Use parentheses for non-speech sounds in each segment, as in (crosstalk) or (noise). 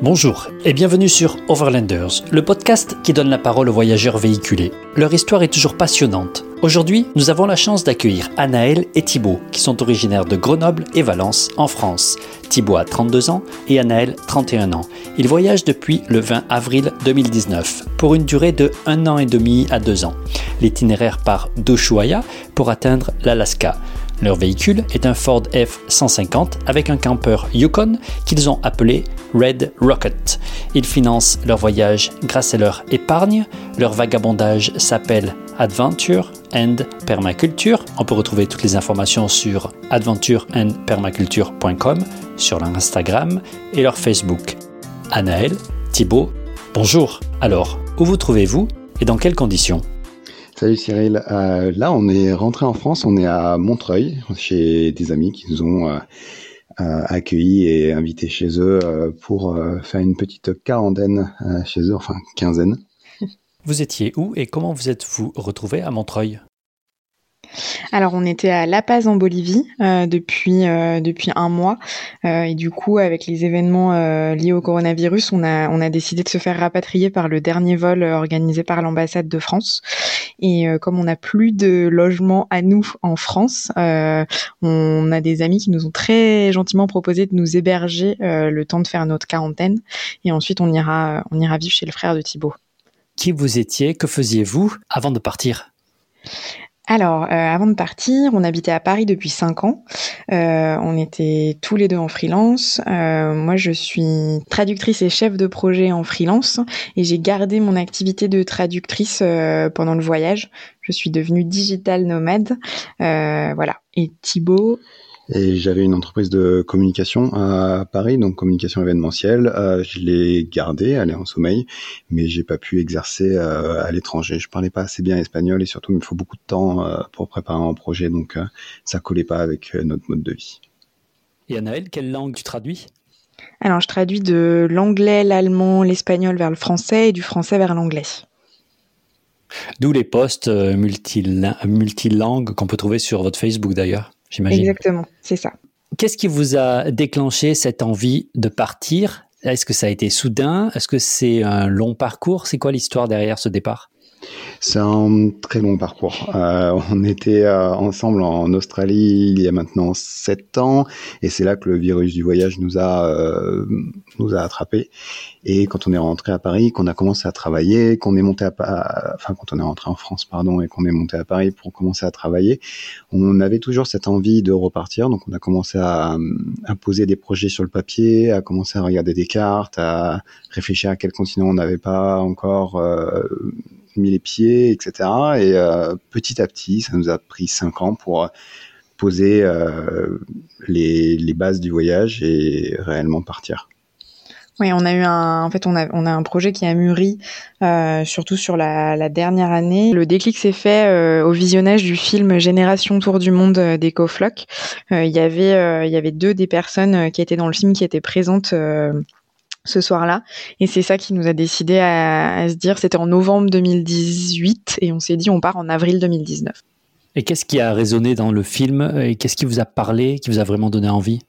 Bonjour et bienvenue sur Overlanders, le podcast qui donne la parole aux voyageurs véhiculés. Leur histoire est toujours passionnante. Aujourd'hui, nous avons la chance d'accueillir Anaël et Thibaut, qui sont originaires de Grenoble et Valence, en France. Thibaut a 32 ans et Anaël 31 ans. Ils voyagent depuis le 20 avril 2019, pour une durée de 1 an et demi à 2 ans. L'itinéraire part d'Ushuaia pour atteindre l'Alaska. Leur véhicule est un Ford F-150 avec un camper Yukon qu'ils ont appelé Red Rocket. Ils financent leur voyage grâce à leur épargne. Leur vagabondage s'appelle Adventure and Permaculture. On peut retrouver toutes les informations sur adventureandpermaculture.com, sur leur Instagram et leur Facebook. Anaël, Thibault, bonjour. Alors, où vous trouvez-vous et dans quelles conditions? Salut Cyril. Euh, là, on est rentré en France, on est à Montreuil, chez des amis qui nous ont euh, euh, accueillis et invités chez eux pour faire une petite quarantaine chez eux, enfin quinzaine. Vous étiez où et comment vous êtes-vous retrouvé à Montreuil? Alors on était à La Paz en Bolivie euh, depuis euh, depuis un mois. Euh, et du coup avec les événements liés au coronavirus on a on a décidé de se faire rapatrier par le dernier vol organisé par l'ambassade de France. Et comme on n'a plus de logement à nous en France on a des amis qui nous ont très gentiment proposé de nous héberger le temps de faire notre quarantaine. Et ensuite on ira on ira vivre chez le frère de Thibaut. Qui vous étiez? Que faisiez-vous avant de partir? Alors, euh, avant de partir, on habitait à Paris depuis cinq ans. Euh, on était tous les deux en freelance. Euh, moi, je suis traductrice et chef de projet en freelance et j'ai gardé mon activité de traductrice pendant le voyage. Je suis devenue digital nomade. voilà. Et Thibaut, et j'avais une entreprise de communication à Paris, donc communication événementielle. Euh, je l'ai gardée, elle est en sommeil, mais j'ai pas pu exercer euh, à l'étranger. Je parlais pas assez bien espagnol et surtout il me faut beaucoup de temps euh, pour préparer un projet, donc ça collait pas avec notre mode de vie. Et Anaël, quelle langue tu traduis? Alors je traduis de l'anglais, l'allemand, l'espagnol vers le français et du français vers l'anglais. D'où les posts multilangues qu'on peut trouver sur votre Facebook d'ailleurs j'imagine. Exactement, c'est ça. Qu'est-ce qui vous a déclenché cette envie de partir? Est-ce que ça a été soudain? Est-ce que c'est un long parcours? C'est quoi l'histoire derrière ce départ? C'est un très long parcours. Euh, on était euh, ensemble en Australie il y a maintenant sept ans, et c'est là que le virus du voyage nous a euh, nous a attrapés. Et quand on est rentré à Paris, qu'on a commencé à travailler, qu'on est monté à, enfin quand on est rentré en France, pardon, et qu'on est monté à Paris pour commencer à travailler, on avait toujours cette envie de repartir. Donc on a commencé à, à poser des projets sur le papier, à commencer à regarder des cartes, à réfléchir à quel continent on n'avait pas encore mis les pieds, etc. Et euh, petit à petit, ça nous a pris cinq ans pour euh, poser euh, les, les, bases du voyage et réellement partir. Oui, on a eu un, en fait, on a, on a un projet qui a mûri, surtout sur la, dernière année. Le déclic s'est fait au visionnage du film Génération Tour du Monde d'EcoFloc. Il y avait, il y avait deux des personnes qui étaient dans le film qui étaient présentes ce soir-là. Et c'est ça qui nous a décidé à, se dire, c'était en novembre 2018 et on s'est dit on part en avril 2019. Et qu'est-ce qui a résonné dans le film et qu'est-ce qui vous a parlé, qui vous a vraiment donné envie?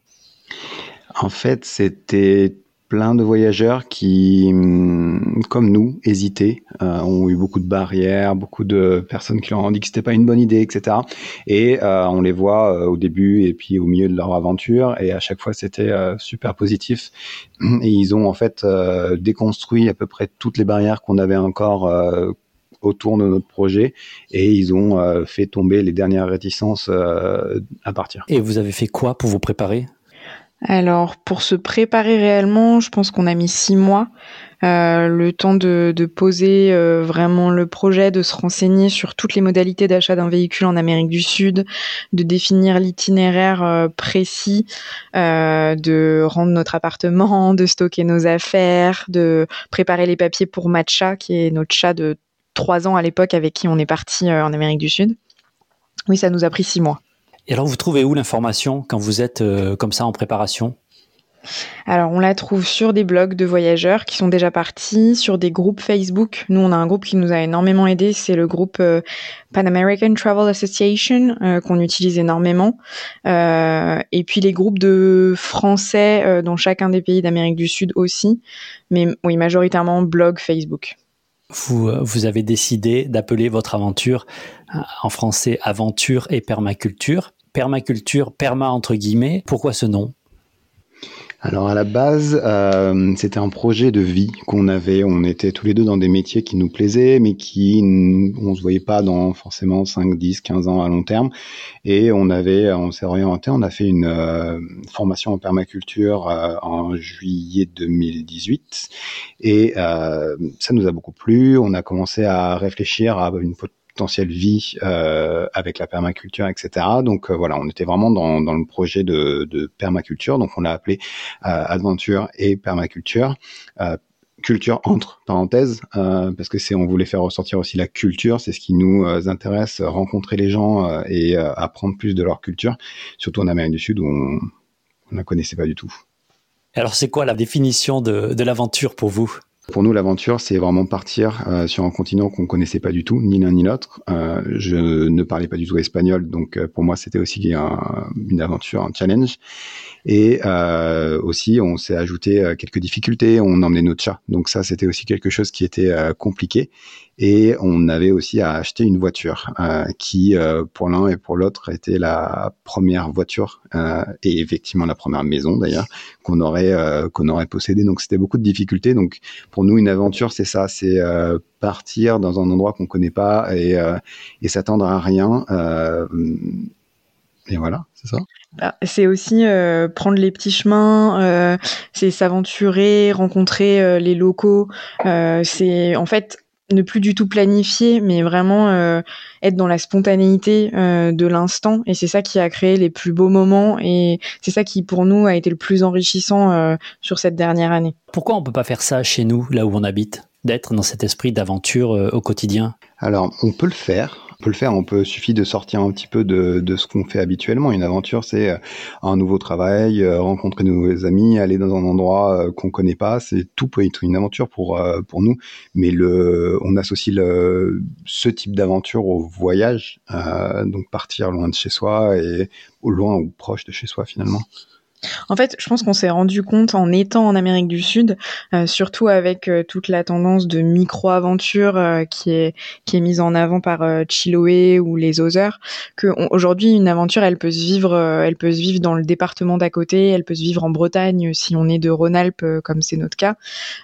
En fait, c'était plein de voyageurs qui, hum, comme nous, hésitaient, euh, ont eu beaucoup de barrières, beaucoup de personnes qui leur ont dit que c'était pas une bonne idée, etc. Et euh, on les voit euh, au début et puis au milieu de leur aventure, et à chaque fois c'était super positif. Et ils ont en fait déconstruit à peu près toutes les barrières qu'on avait encore autour de notre projet et ils ont fait tomber les dernières réticences à partir. Et vous avez fait quoi pour vous préparer? Alors pour se préparer réellement, je pense qu'on a mis six mois, euh, le temps de, poser euh, vraiment le projet, de se renseigner sur toutes les modalités d'achat d'un véhicule en Amérique du Sud, de définir l'itinéraire euh, précis, de rendre notre appartement, de stocker nos affaires, de préparer les papiers pour Matcha, qui est notre chat de trois ans à l'époque avec qui on est parti en Amérique du Sud. Oui, ça nous a pris six mois. Et alors, vous trouvez où l'information quand vous êtes euh, comme ça en préparation? Alors, on la trouve sur des blogs de voyageurs qui sont déjà partis, sur des groupes Facebook. Nous, on a un groupe qui nous a énormément aidé, c'est le groupe euh, Pan American Travel Association euh, qu'on utilise énormément. Euh, et puis les groupes de Français dans chacun des pays d'Amérique du Sud aussi, mais oui, majoritairement blog Facebook. Vous, vous avez décidé d'appeler votre aventure en français aventure et permaculture. Permaculture, perma entre guillemets. Pourquoi ce nom? Alors à la base, euh, c'était un projet de vie qu'on avait. On était tous les deux dans des métiers qui nous plaisaient, mais qui on se voyait pas dans forcément 5, 10, 15 ans à long terme. Et on avait, on s'est orienté, on a fait une euh, formation en permaculture euh, en juillet 2018, et ça nous a beaucoup plu. On a commencé à réfléchir à une potentielle vie euh, avec la permaculture, etc. Donc euh, voilà, on était vraiment dans, le projet de, permaculture, donc on l'a appelé euh, Aventure et Permaculture. culture entre parenthèses parce que c'est on voulait faire ressortir aussi la culture c'est ce qui nous intéresse rencontrer les gens et apprendre plus de leur culture surtout en Amérique du Sud où on ne la connaissait pas du tout alors c'est quoi la définition de l'aventure pour vous? Pour nous, l'aventure, c'est vraiment partir euh, sur un continent qu'on connaissait pas du tout, ni l'un ni l'autre. Euh, je ne parlais pas du tout espagnol, donc euh, pour moi, c'était aussi une aventure, un challenge. Et aussi, on s'est ajouté quelques difficultés. On emmenait notre chat, donc ça, c'était aussi quelque chose qui était compliqué. Et on avait aussi à acheter une voiture euh, qui, euh, pour l'un et pour l'autre, était la première voiture euh, et effectivement la première maison d'ailleurs qu'on aurait qu'on aurait possédé. Donc c'était beaucoup de difficultés. Donc pour nous, une aventure, c'est ça, c'est partir dans un endroit qu'on connaît pas et, et s'attendre à rien. Et voilà, c'est ça. Bah, c'est aussi prendre les petits chemins, c'est s'aventurer, rencontrer les locaux. c'est en fait ne plus du tout planifier, mais vraiment euh, être dans la spontanéité euh, de l'instant. Et c'est ça qui a créé les plus beaux moments et c'est ça qui pour nous a été le plus enrichissant euh, sur cette dernière année. Pourquoi on peut pas faire ça chez nous, là où on habite, d'être dans cet esprit d'aventure au quotidien? Alors on peut le faire on peut le faire. On peut suffit de sortir un petit peu de, de ce qu'on fait habituellement. Une aventure, c'est euh, un nouveau travail, euh, rencontrer de nouveaux amis, aller dans un endroit euh, qu'on connaît pas. C'est tout peut être une aventure pour pour nous. Mais on associe ce type d'aventure au voyage, donc partir loin de chez soi et loin ou proche de chez soi finalement. En fait, je pense qu'on s'est rendu compte en étant en Amérique du Sud, euh, surtout avec euh, toute la tendance de micro-aventure euh, qui est mise en avant par Chiloé ou les Others, que aujourd'hui une aventure, elle peut se vivre, elle peut se vivre dans le département d'à côté, elle peut se vivre en Bretagne si on est de Rhône-Alpes comme c'est notre cas.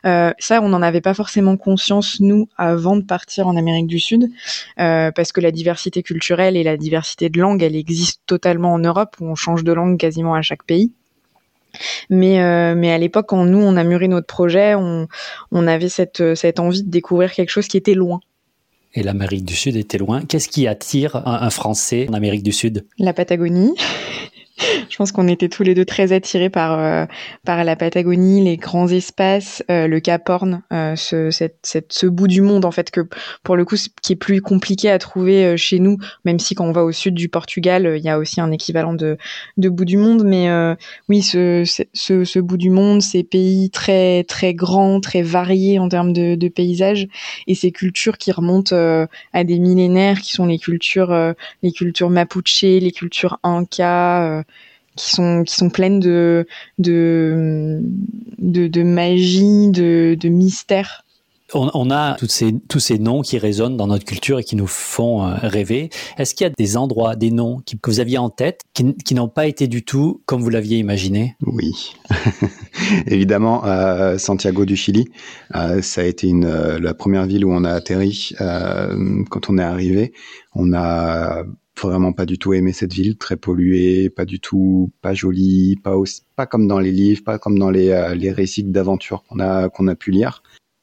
ça, on n'en avait pas forcément conscience nous avant de partir en Amérique du Sud, parce que la diversité culturelle et la diversité de langue, elle existe totalement en Europe où on change de langue quasiment à chaque pays. Mais, euh, mais à l'époque, quand nous, on a mûri notre projet, on, on avait cette, cette envie de découvrir quelque chose qui était loin. Et l'Amérique du Sud était loin. Qu'est-ce qui attire un Français en Amérique du Sud? La Patagonie. (laughs) je pense qu'on était tous les deux très attirés par euh, par la Patagonie, les grands espaces, euh, le Cap Horn, euh, ce cette, cette, ce bout du monde en fait que pour le coup qui est plus compliqué à trouver chez nous, même si quand on va au sud du Portugal, il y a aussi un équivalent de de bout du monde, mais oui ce, ce ce bout du monde, ces pays très très grands, très variés en termes de, de paysages et ces cultures qui remontent à des millénaires, qui sont les cultures les cultures mapuche, les cultures inca qui sont qui sont pleines de de de, magie, de, de mystère. On, a toutes ces, tous ces noms qui résonnent dans notre culture et qui nous font euh, rêver. Est-ce qu'il y a des endroits, des noms que vous aviez en tête qui, qui n'ont pas été du tout comme vous l'aviez imaginé? Oui, (laughs) évidemment. Euh, Santiago du Chili, euh, ça a été une, la première ville où on a atterri quand on est arrivé. On a vraiment pas du tout aimé cette ville, très polluée, pas du tout, pas jolie, pas aussi, pas comme dans les livres, pas comme dans les, euh, les récits d'aventure qu'on a qu'on a pu lire.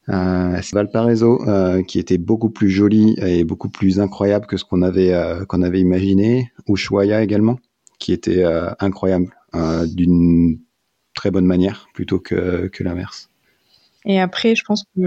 Euh, Valparaiso euh, qui était beaucoup plus joli et beaucoup plus incroyable que ce qu'on avait euh, qu'on avait imaginé. Ushuaia également, qui était incroyable d'une très bonne manière plutôt que que l'inverse? Et après, je pense que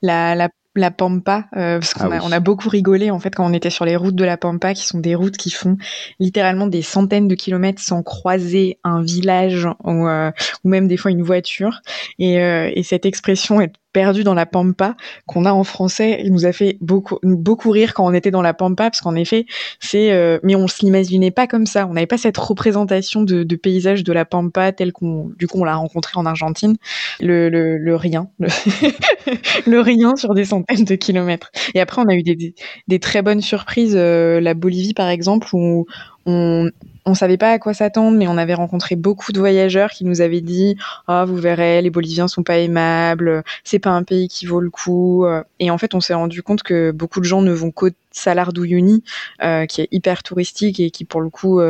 la la Pampa, euh, parce qu'on Ah a, oui. on a beaucoup rigolé en fait quand on était sur les routes de la Pampa, qui sont des routes qui font littéralement des centaines de kilomètres sans croiser un village ou, euh, ou même des fois une voiture. Et, euh, et cette expression est perdu dans la pampa qu'on a en français, il nous a fait beaucoup beaucoup rire quand on était dans la pampa parce qu'en effet, c'est euh, mais on se l'imaginait pas comme ça, on n'avait pas cette représentation de, paysage de la pampa tel qu'on du coup on l'a rencontré en Argentine, le, le, rien, (laughs) le, rien sur des centaines de kilomètres. Et après on a eu des très bonnes surprises, euh, la Bolivie par exemple où on on savait pas à quoi s'attendre, mais on avait rencontré beaucoup de voyageurs qui nous avaient dit ah vous verrez les Boliviens sont pas aimables, c'est pas un pays qui vaut le coup. Et en fait on s'est rendu compte que beaucoup de gens ne vont qu'au Salar d'Uyuni, euh, qui est hyper touristique et qui pour le coup,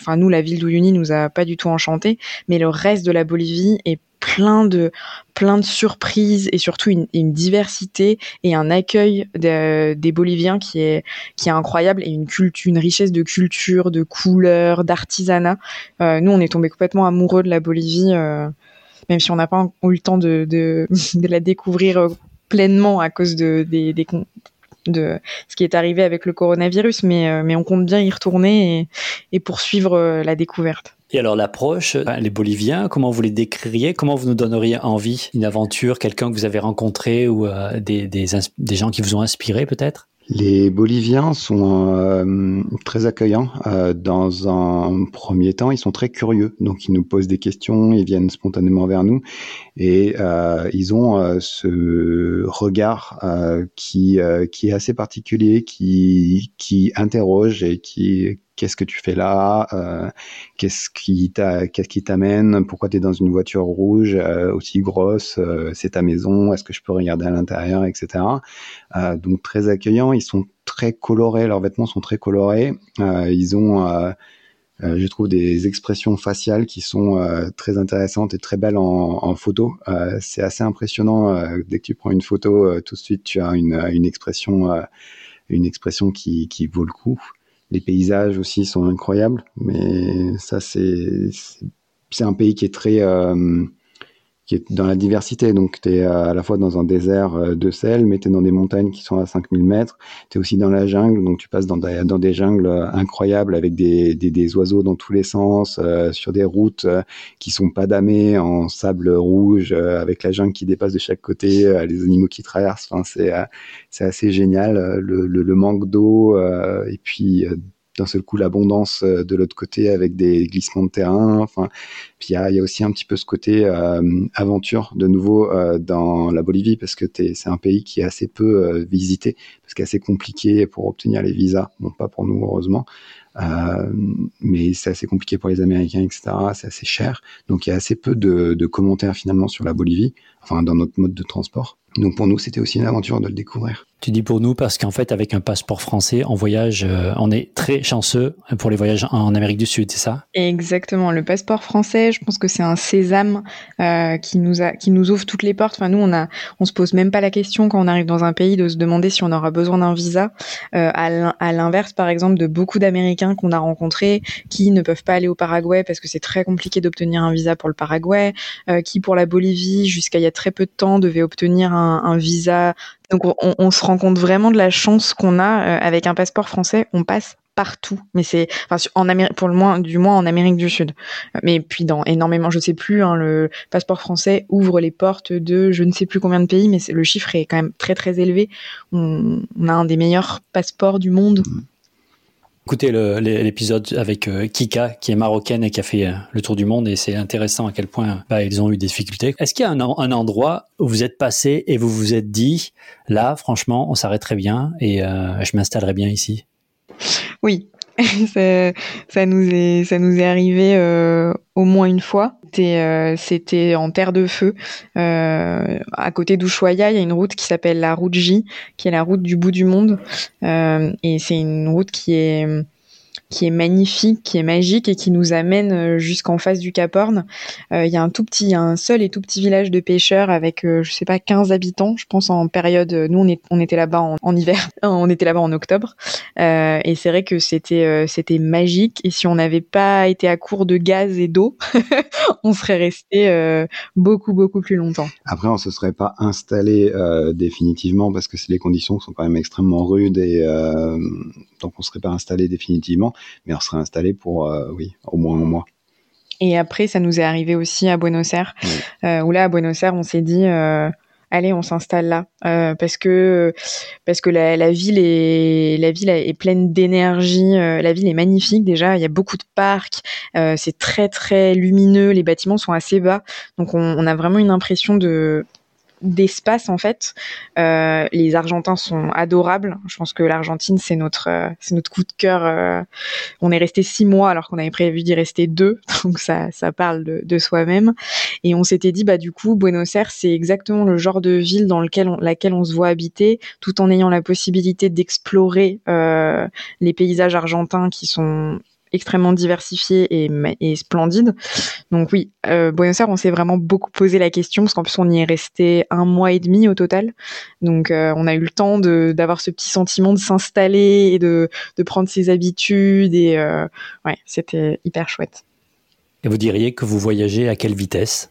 enfin nous la ville d'Uyuni nous a pas du tout enchanté, mais le reste de la Bolivie est plein de plein de surprises et surtout une, une diversité et un accueil de, des Boliviens qui est qui est incroyable et une culture une richesse de culture de couleurs d'artisanat. Euh, nous on est tombé complètement amoureux de la Bolivie euh, même si on n'a pas eu le temps de, de, (laughs) de la découvrir pleinement à cause de des, de ce qui est arrivé avec le coronavirus mais mais on compte bien y retourner et, et poursuivre la découverte et alors l'approche, les Boliviens, comment vous les décririez? Comment vous nous donneriez envie Une aventure, quelqu'un que vous avez rencontré ou euh, des, des, gens qui vous ont inspiré peut-être? Les Boliviens sont euh, très accueillants. Euh, dans un premier temps, ils sont très curieux, donc ils nous posent des questions, ils viennent spontanément vers nous, et euh, ils ont ce regard qui qui est assez particulier, qui qui interroge et qui qu'est-ce que tu fais là euh, Qu'est-ce qui t'amène Pourquoi tu es dans une voiture rouge euh, aussi grosse euh, C'est ta maison Est-ce que je peux regarder à l'intérieur, etc. donc très accueillants. Ils sont très colorés. Leurs vêtements sont très colorés. ils ont je trouve des expressions faciales qui sont très intéressantes et très belles en, en photo. c'est assez impressionnant. dès que tu prends une photo, tout de suite tu as une, une expression, une expression qui, qui vaut le coup. Les paysages aussi sont incroyables, mais ça c'est un pays qui est très euh, qui est dans la diversité. Donc tu es à la fois dans un désert de sel, mais tu es dans des montagnes qui sont à 5000 mètres. Tu es aussi dans la jungle, donc tu passes dans des, dans des jungles incroyables avec des, des, des oiseaux dans tous les sens, euh, sur des routes euh, qui sont pas damées en sable rouge, euh, avec la jungle qui dépasse de chaque côté, euh, les animaux qui traversent. Enfin, c'est c'est assez génial. Le, le, le manque d'eau et puis d'un seul coup l'abondance de l'autre côté avec des glissements de terrain. Enfin, puis il y a, aussi un petit peu ce côté euh, aventure de nouveau euh, dans la Bolivie parce que c'est un pays qui est assez peu euh, visité parce qu'il est assez compliqué pour obtenir les visas. Bon, pas pour nous heureusement. Euh, mais c'est assez compliqué pour les Américains, etc. C'est assez cher. Donc il y a assez peu de, de, commentaires finalement sur la Bolivie, enfin dans notre mode de transport. Donc pour nous, c'était aussi une aventure de le découvrir. Tu dis pour nous parce qu'en fait, avec un passeport français, on voyage, euh, on est très chanceux pour les voyages en Amérique du Sud, c'est ça? Exactement. Le passeport français, je pense que c'est un sésame euh, qui nous a, qui nous ouvre toutes les portes. Enfin, nous, on a, on se pose même pas la question quand on arrive dans un pays de se demander si on aura besoin d'un visa. Euh, à l'inverse, par exemple, de beaucoup d'Américains qu'on a rencontrés qui ne peuvent pas aller au Paraguay parce que c'est très compliqué d'obtenir un visa pour le Paraguay, euh, qui pour la Bolivie, jusqu'à il y a très peu de temps, devaient obtenir un, un visa. Donc on, se rend compte vraiment de la chance qu'on a euh, avec un passeport français. On passe partout, mais c'est enfin en Amérique pour le moins du moins en Amérique du Sud. Mais puis dans énormément, je sais plus, hein, le passeport français ouvre les portes de je ne sais plus combien de pays, mais le chiffre est quand même très très élevé. On, on a un des meilleurs passeports du monde. Écoutez l'épisode avec euh, Kika, qui est marocaine et qui a fait euh, le tour du monde, et c'est intéressant à quel point bah, ils ont eu des difficultés. Est-ce qu'il y a un, endroit où vous êtes passé et vous vous êtes dit, là, franchement, on s'arrêterait bien et euh, je m'installerais bien ici? Oui, (laughs) ça, nous est arrivé au moins une fois. C'était euh, en terre de feu, euh, à côté d'Ushuaia, il y a une route qui s'appelle la route J, qui est la route du bout du monde, euh, et c'est une route qui est qui est magnifique, qui est magique et qui nous amène jusqu'en face du Cap Horn. Il y a un tout petit, un seul et tout petit village de pêcheurs avec, je sais pas, 15 habitants, je pense en période. Nous, on, était là-bas en, hiver, (laughs) on était là-bas en octobre, et c'est vrai que c'était, c'était magique. Et si on n'avait pas été à court de gaz et d'eau, (laughs) on serait resté beaucoup beaucoup plus longtemps. Après, on se serait pas installé définitivement parce que les conditions sont quand même extrêmement rudes et euh, donc on serait pas installé définitivement, mais on serait installé pour euh, oui au moins un mois. Et après, ça nous est arrivé aussi à Buenos Aires, euh, où là à Buenos Aires, on s'est dit allez, on s'installe là parce que parce que la, ville est la ville est pleine d'énergie. la ville est magnifique déjà. Il y a beaucoup de parcs. c'est très très lumineux. Les bâtiments sont assez bas, donc on a vraiment une impression de d'espace en fait. Euh, les Argentins sont adorables. Je pense que l'Argentine c'est notre euh, c'est notre coup de cœur. Euh. on est resté six mois alors qu'on avait prévu d'y rester deux, (laughs) donc ça ça parle de, de soi-même. Et on s'était dit bah du coup Buenos Aires c'est exactement le genre de ville dans lequel on, laquelle on se voit habiter, tout en ayant la possibilité d'explorer les paysages argentins qui sont extrêmement diversifié et, et splendide. Donc oui, euh, Buenos Aires, on s'est vraiment beaucoup posé la question parce qu'en plus on y est resté un mois et demi au total. Donc euh, on a eu le temps d'avoir ce petit sentiment de s'installer et de, de, prendre ses habitudes et euh, ouais, c'était hyper chouette. Et vous diriez que vous voyagez à quelle vitesse?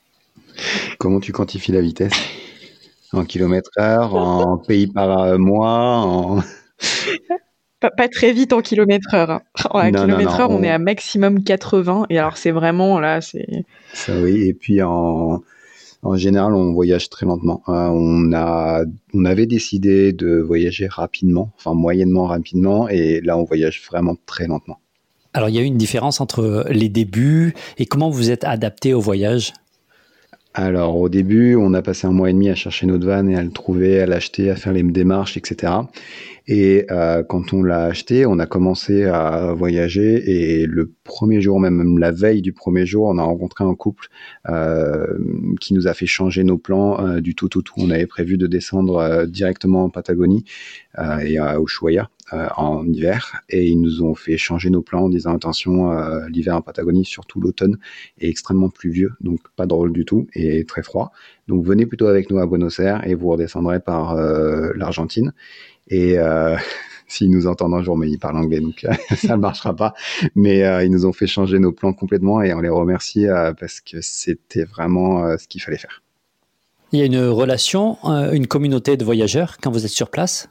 Comment tu quantifies la vitesse? En kilomètres heure, en pays par mois, en... Pas, très vite en kilomètre heure. Hein. (laughs) En kilomètre heure, on... est à maximum 80. Et alors, c'est vraiment là, c'est. Ça oui. Et puis en, en général, on voyage très lentement. Euh, on a, on avait décidé de voyager rapidement, enfin moyennement rapidement, et là, on voyage vraiment très lentement. Alors, il y a eu une différence entre les débuts et comment vous êtes adapté au voyage? Alors au début, on a passé un mois et demi à chercher notre van et à le trouver, à l'acheter, à faire les démarches, etc. Et euh, quand on l'a acheté, on a commencé à voyager et le premier jour, même la veille du premier jour, on a rencontré un couple euh, qui nous a fait changer nos plans euh, du tout au tout. On avait prévu de descendre euh, directement en Patagonie euh, et à Ushuaia en hiver et ils nous ont fait changer nos plans en disant attention, l'hiver en Patagonie, surtout l'automne, est extrêmement pluvieux, donc pas drôle du tout et très froid. Donc venez plutôt avec nous à Buenos Aires et vous redescendrez par l'Argentine. Et euh, (laughs) s'ils nous entendent un jour, mais ils parlent anglais, donc (laughs) ça ne marchera pas. Mais euh, ils nous ont fait changer nos plans complètement et on les remercie euh, parce que c'était vraiment euh, ce qu'il fallait faire. Il y a une relation, une communauté de voyageurs quand vous êtes sur place?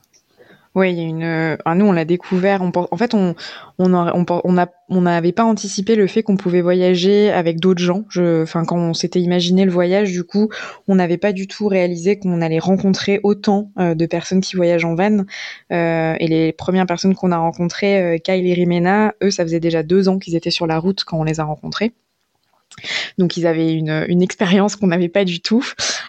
Oui, il y a une. Euh, nous, on l'a découvert. On, en fait, on on on on, a, on n'avait pas anticipé le fait qu'on pouvait voyager avec d'autres gens. Je, enfin, quand on s'était imaginé le voyage, du coup, on n'avait pas du tout réalisé qu'on allait rencontrer autant euh, de personnes qui voyagent en van. Euh, et les premières personnes qu'on a rencontrées, euh, Kyle et Rimena, eux, ça faisait déjà deux ans qu'ils étaient sur la route quand on les a rencontrés. Donc ils avaient une, expérience qu'on n'avait pas du tout.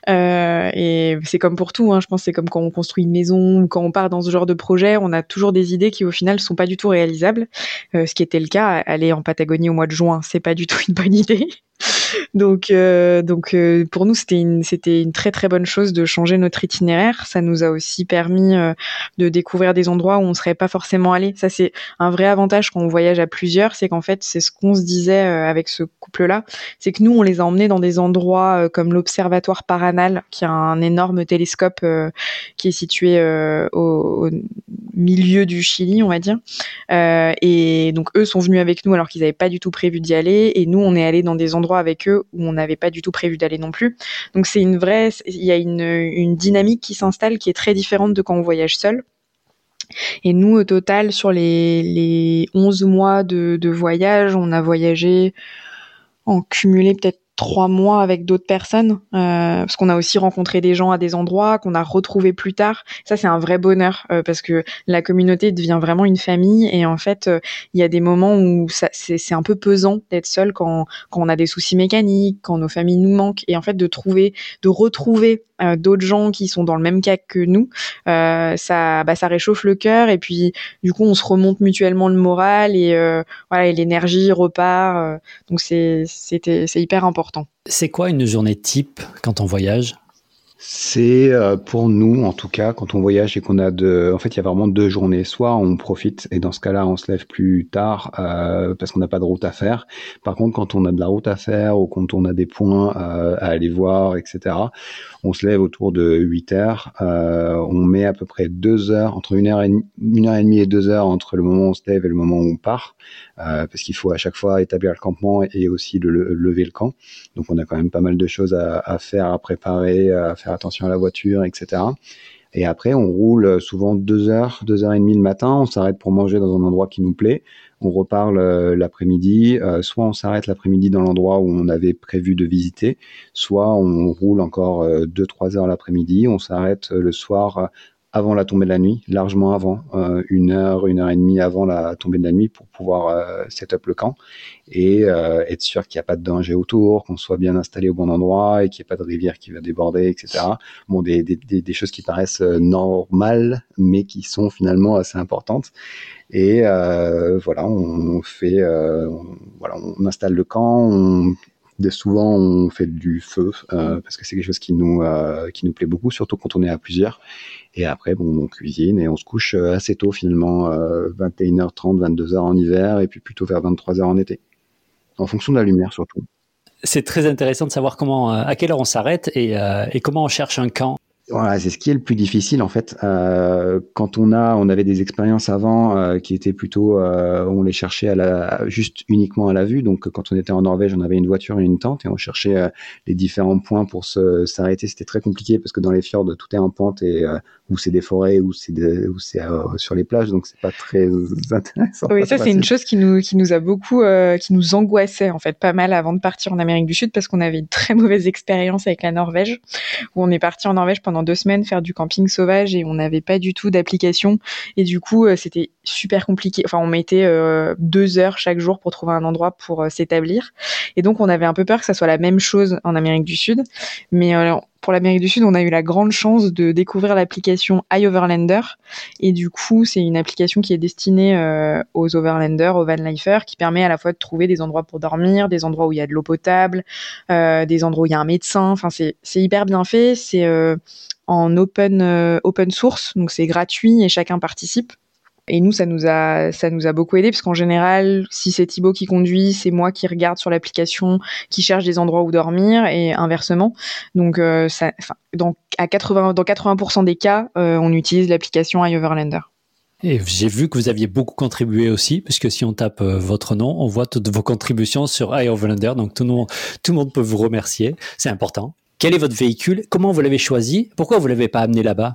Euh, et c'est comme pour tout, hein, je pense c'est comme quand on construit une maison ou quand on part dans ce genre de projet, on a toujours des idées qui au final sont pas du tout réalisables. Euh, ce qui était le cas, aller en Patagonie au mois de juin, c'est pas du tout une bonne (laughs) idée donc, euh, donc euh, pour nous, c'était une, c'était une très très bonne chose de changer notre itinéraire. Ça nous a aussi permis euh, de découvrir des endroits où on serait pas forcément allé. Ça, c'est un vrai avantage quand on voyage à plusieurs, c'est qu'en fait, c'est ce qu'on se disait avec ce couple-là, c'est que nous, on les a emmenés dans des endroits comme l'Observatoire Paranal, qui a un énorme télescope qui est situé au, au, milieu du Chili, on va dire. et donc, eux sont venus avec nous alors qu'ils n'avaient pas du tout prévu d'y aller, et nous, on est allés dans des endroits avec où on n'avait pas du tout prévu d'aller non plus. Donc c'est une vraie, il y a une, dynamique qui s'installe qui est très différente de quand on voyage seul. Et nous, au total, sur les, les 11 mois de voyage, on a voyagé en cumulé peut-être trois mois avec d'autres personnes, euh, parce qu'on a aussi rencontré des gens à des endroits qu'on a retrouvés plus tard. Ça, c'est un vrai bonheur euh, parce que la communauté devient vraiment une famille et en fait, euh, il y a des moments où c'est, un peu pesant d'être seul quand, quand on a des soucis mécaniques, quand nos familles nous manquent et en fait de trouver, de retrouver d'autres gens qui sont dans le même cas que nous, euh, ça, bah, ça réchauffe le cœur et puis du coup on se remonte mutuellement le moral et voilà et l'énergie repart. donc c'est, c'était, c'est hyper important. C'est quoi une journée type quand on voyage? C'est euh, pour nous, en tout cas, quand on voyage et qu'on a de, en fait, il y a vraiment deux journées. Soit on profite et dans ce cas-là, on se lève plus tard euh, parce qu'on n'a pas de route à faire. Par contre, quand on a de la route à faire ou quand on a des points euh, à aller voir, etc., on se lève autour de 8 heures. on met à peu près deux heures entre une heure et une heure et demie et deux heures entre le moment où on se lève et le moment où on part, parce qu'il faut à chaque fois établir le campement et aussi le, lever le camp. Donc, on a quand même pas mal de choses à, à faire, à préparer, à faire attention à la voiture, etc. Et après, on roule souvent deux heures, deux heures et demie le matin. On s'arrête pour manger dans un endroit qui nous plaît. On reparle euh, l'après-midi. Euh, soit on s'arrête l'après-midi dans l'endroit où on avait prévu de visiter, soit on roule encore euh, deux, trois heures l'après-midi. On s'arrête le soir avant la tombée de la nuit, largement avant, euh, une heure, une heure et demie avant la tombée de la nuit pour pouvoir euh, set up le camp et euh, être sûr qu'il n'y a pas de danger autour, qu'on soit bien installé au bon endroit et qu'il n'y ait pas de rivière qui va déborder, etc. Bon, des, choses qui paraissent normales, mais qui sont finalement assez importantes. Et voilà, on fait, voilà, on installe le camp, souvent, on fait du feu euh, parce que c'est quelque chose qui nous euh, qui nous plaît beaucoup, surtout quand on est à plusieurs. Et après, bon, on cuisine et on se couche euh, assez tôt finalement, 21h30, 22h en hiver, et puis plutôt vers 23h en été, en fonction de la lumière surtout. C'est très intéressant de savoir comment, à quelle heure on s'arrête et, et comment on cherche un camp. Voilà, c'est ce qui est le plus difficile en fait. Euh, quand on a, on avait des expériences avant euh, qui étaient plutôt, euh, on les cherchait à la, juste uniquement à la vue. Donc quand on était en Norvège, on avait une voiture et une tente et on cherchait euh, les différents points pour s'arrêter. C'était très compliqué parce que dans les fjords, tout est en pente et euh, où c'est des forêts, ou c'est ou c'est sur les plages, donc c'est pas très intéressant. Oui, ça c'est une chose qui nous qui nous a beaucoup, qui nous angoissait en fait pas mal avant de partir en Amérique du Sud parce qu'on avait une très mauvaise expérience avec la Norvège où on est parti en Norvège pendant deux semaines faire du camping sauvage et on n'avait pas du tout d'application. Et du coup, euh, c'était super compliqué. Enfin, on mettait euh, deux heures chaque jour pour trouver un endroit pour euh, s'établir. Et donc, on avait un peu peur que ça soit la même chose en Amérique du Sud. Mais pour l'Amérique du Sud, on a eu la grande chance de découvrir l'application iOverlander. Et du coup, c'est une application qui est destinée aux overlanders, aux vanlifers, qui permet à la fois de trouver des endroits pour dormir, des endroits où il y a de l'eau potable, des endroits où il y a un médecin. Enfin, c'est hyper bien fait. C'est en open euh, open source, donc c'est gratuit et chacun participe. Et nous, ça nous a, ça nous a beaucoup aidé parce qu'en général, si c'est Thibaut qui conduit, c'est moi qui regarde sur l'application, qui cherche des endroits où dormir et inversement. Donc, euh, dans, à 80, dans 80% des cas, euh, on utilise l'application iOverlander. Et j'ai vu que vous aviez beaucoup contribué aussi, puisque si on tape votre nom, on voit toutes vos contributions sur iOverlander. Donc tout le monde, tout le monde peut vous remercier. C'est important. Quel est votre véhicule? Comment vous l'avez choisi? Pourquoi vous l'avez pas amené là-bas?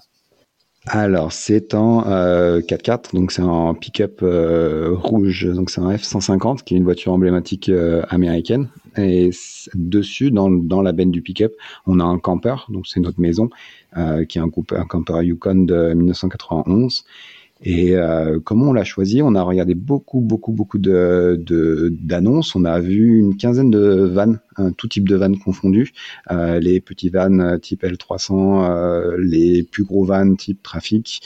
Alors, c'est en euh, 4x4, donc c'est un pick-up euh, rouge, donc c'est un F-150, qui est une voiture emblématique euh, américaine. Et dessus, dans, dans la benne du pick-up, on a un camper, donc c'est notre maison, euh, qui est un, un camper Yukon de 1991. Et euh, comment on l'a choisi? On a regardé beaucoup, beaucoup, beaucoup de d'annonces. on a vu une quinzaine de vannes, tout type de vannes confondues. Euh, les petits vannes type L300, euh, les plus gros vannes type trafic,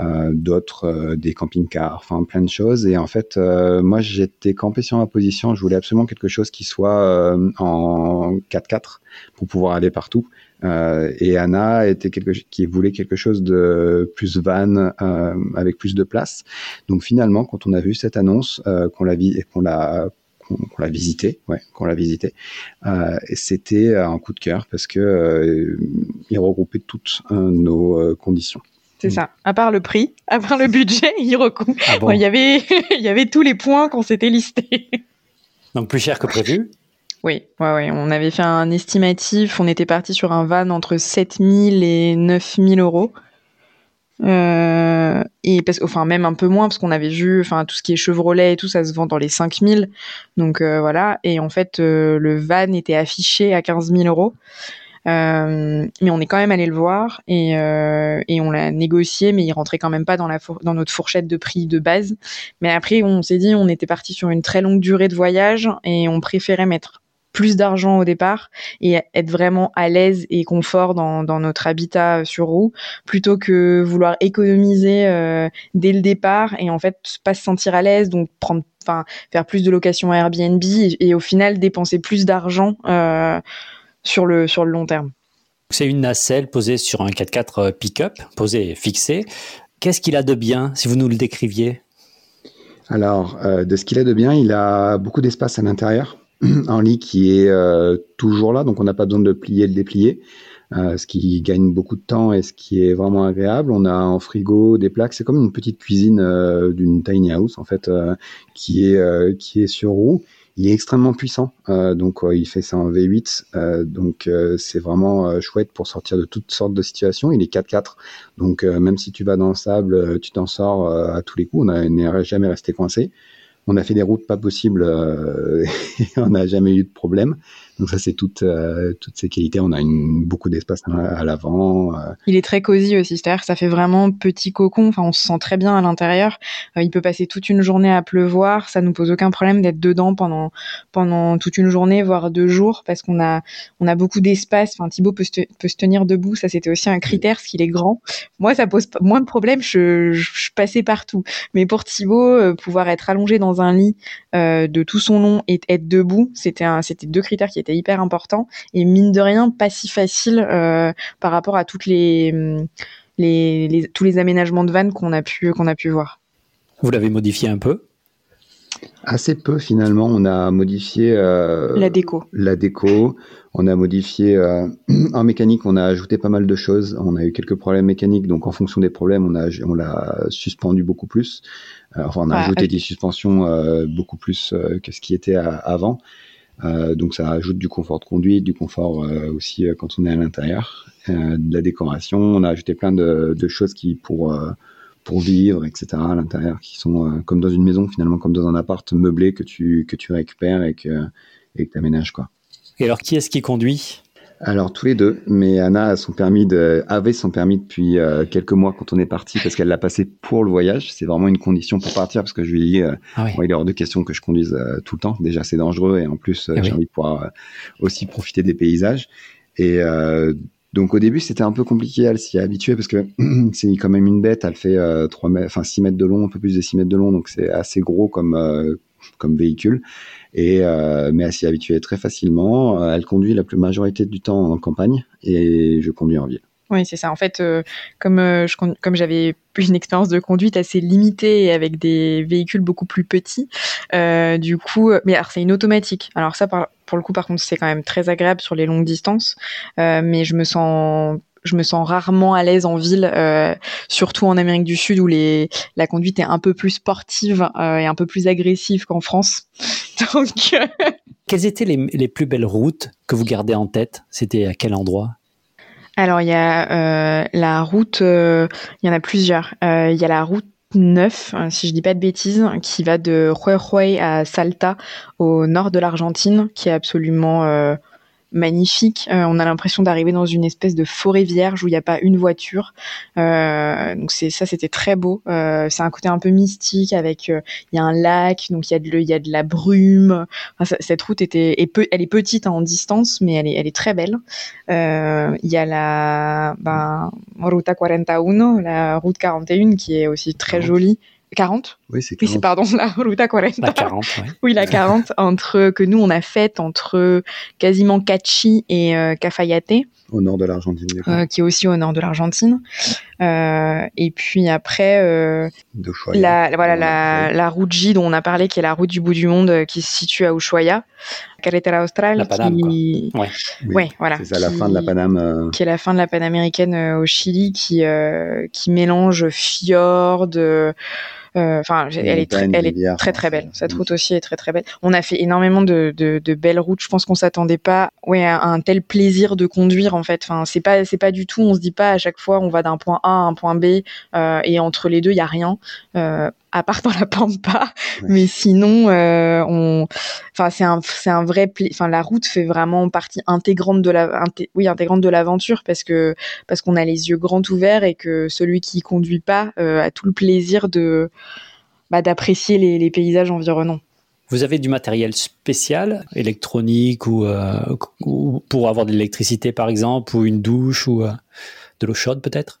euh, d'autres euh, des camping-cars, enfin plein de choses. Et en fait, moi j'étais campé sur ma position. Je voulais absolument quelque chose qui soit en 4x4 pour pouvoir aller partout. Euh, et Anna était quelque qui voulait quelque chose de plus van euh, avec plus de place. Donc finalement, quand on a vu cette annonce, euh, qu'on l'a vu et qu'on l'a qu'on l'a visité, ouais, qu'on l'a visité. Euh, c'était un coup de cœur parce que euh, il regroupait toutes nos conditions. C'est ça. À part le prix, (laughs) à part le budget, il recoupe. Ah bon il y avait, (laughs) il y avait tous les points qu'on s'était listés. Donc plus cher que prévu. Oui, ouais, ouais, on avait fait un estimatif, on était parti sur un van entre 7000 et 9000 euros. Euh, et parce, enfin même un peu moins parce qu'on avait vu, tout ce qui est Chevrolet et tout, ça se vend dans les 5000. Donc euh, voilà. Et en fait, euh, le van était affiché à 15 000 euros. mais on est quand même allé le voir et, et on l'a négocié, mais il rentrait quand même pas dans, la dans notre fourchette de prix de base. Mais après, on s'est dit, on était parti sur une très longue durée de voyage et on préférait mettre plus d'argent au départ et être vraiment à l'aise et confort dans, notre habitat sur roue plutôt que vouloir économiser euh, dès le départ et en fait pas se sentir à l'aise donc prendre enfin faire plus de location Airbnb et, au final dépenser plus d'argent euh, sur le sur le long terme. C'est une nacelle posée sur un 4x4 pick-up, posée et fixée. Qu'est-ce qu'il a de bien, si vous nous le décriviez? Alors, de ce qu'il a de bien, il a beaucoup d'espace à l'intérieur, (clears throat) un lit qui est toujours là, donc on n'a pas besoin de plier et de déplier. Euh, ce qui gagne beaucoup de temps et ce qui est vraiment agréable. On a en frigo des plaques, c'est comme une petite cuisine euh, d'une tiny house en fait, euh, qui est qui est sur roue. Il est extrêmement puissant, donc il fait ça en V8, donc c'est vraiment chouette pour sortir de toutes sortes de situations. Il est 4x4, donc même si tu vas dans le sable, tu t'en sors à tous les coups. On n'est jamais resté coincé. On a fait des routes pas possibles (laughs) et on n'a jamais eu de problème. Donc ça, c'est toutes euh, toutes ces qualités. On a une, beaucoup d'espace à, l'avant. Euh. Il est très cosy aussi, c'est-à-dire que ça fait vraiment petit cocon. Enfin, on se sent très bien à l'intérieur. Euh, il peut passer toute une journée à pleuvoir. Ça nous pose aucun problème d'être dedans pendant pendant toute une journée, voire deux jours, parce qu'on a on a beaucoup d'espace. Enfin, Thibaut peut se, peut se tenir debout. Ça, c'était aussi un critère, parce qu'il est grand. Moi, ça pose moins de problèmes. Je, je, passais partout. Mais pour Thibaut, pouvoir être allongé dans un lit de tout son long et être debout, c'était un, c'était deux critères qui c'était hyper important et mine de rien pas si facile euh, par rapport à toutes les, les, tous les aménagements de vannes qu'on a pu qu'on a pu voir. Vous l'avez modifié un peu? Assez peu finalement. On a modifié euh, la déco. La déco. On a modifié euh, (clears throat) en mécanique. On a ajouté pas mal de choses. On a eu quelques problèmes mécaniques, donc en fonction des problèmes, on a on l'a suspendu beaucoup plus. enfin, on a ajouté des suspensions beaucoup plus que ce qui était avant. Euh, donc ça ajoute du confort de conduite, du confort euh, aussi euh, quand on est à l'intérieur, de la décoration. On a ajouté plein de, choses qui pour pour vivre, etc. à l'intérieur, qui sont comme dans une maison finalement, comme dans un appart meublé que tu que tu récupères et que et que t'aménages quoi. Et alors qui est-ce qui conduit? Alors tous les deux, mais Anna a son permis de, avait son permis depuis euh, quelques mois quand on est parti parce qu'elle l'a passé pour le voyage. C'est vraiment une condition pour partir parce que je lui ai dit, euh, ah il est hors de question que je conduise euh, tout le temps. Déjà c'est dangereux et en plus ah j'ai envie de pouvoir aussi profiter des paysages. Et donc au début c'était un peu compliqué, elle s'y est habituée parce que (clears throat) c'est quand même une bête. Elle fait 3 mètres, enfin 6 mètres de long, un peu plus de 6 mètres de long, donc c'est assez gros comme comme véhicule. Et euh, mais elle s'y habituée très facilement. Euh, elle conduit la plus majorité du temps en campagne et je conduis en ville. Oui, c'est ça. En fait, euh, comme comme j'avais une expérience de conduite assez limitée avec des véhicules beaucoup plus petits, du coup, mais alors c'est une automatique. Alors ça, pour le coup, par contre, c'est quand même très agréable sur les longues distances, mais je me sens je me sens rarement à l'aise en ville, euh, surtout en Amérique du Sud où les, la conduite est un peu plus sportive euh, et un peu plus agressive qu'en France. (laughs) Donc, euh, quelles étaient les, les, plus belles routes que vous gardez en tête? C'était à quel endroit? Alors il y a la route, il y en a plusieurs. Il y a la route 9, si je dis pas de bêtises, qui va de Huayhuay à Salta, au nord de l'Argentine, qui est absolument magnifique. Euh, on a l'impression d'arriver dans une espèce de forêt vierge où il n'y a pas une voiture. Euh, donc c'est ça, c'était très beau. Euh, c'est un côté un peu mystique avec il y a un lac, donc il y a de il y a de la brume. cette route était elle est petite hein, en distance, mais elle est elle est très belle. Il y a la ben, Ruta 41, la route 41 qui est aussi très jolie 40 Oui, c'est 40. Oui, pardon, (laughs) la Ruta 40. La 40, oui. la 40, entre, que nous, on a faite entre quasiment Cachi et euh, Cafayate. Au nord de l'Argentine. Euh, qui est aussi au nord de l'Argentine. Euh, et puis après, euh, la, voilà, la, la route J dont on a parlé, qui est la route du bout du monde, qui se situe à Ushuaia. Carretera Austral. La Paname, qui... Ouais. ouais. voilà. C'est la fin de la Paname. Euh. Qui est la fin de la Panaméricaine au Chili, qui, qui mélange fjord, euh, enfin, elle est, très, elle est très très belle. Cette route aussi est très très belle. On a fait énormément de, de, de belles routes. Je pense qu'on s'attendait pas, ouais, à un tel plaisir de conduire en fait. Enfin, c'est pas c'est pas du tout. On se dit pas à chaque fois on va d'un point A à un point B euh, et entre les deux il y a rien. Euh, à part dans la pampa, mais sinon, euh, on, enfin c'est un c'est un vrai, enfin la route fait vraiment partie intégrante de la, oui intégrante de l'aventure parce que parce qu'on a les yeux grands ouverts et que celui qui conduit pas euh, a tout le plaisir de bah, d'apprécier les, les paysages environnants. Vous avez du matériel spécial, électronique ou, euh, ou pour avoir de l'électricité par exemple, ou une douche ou de l'eau chaude peut-être?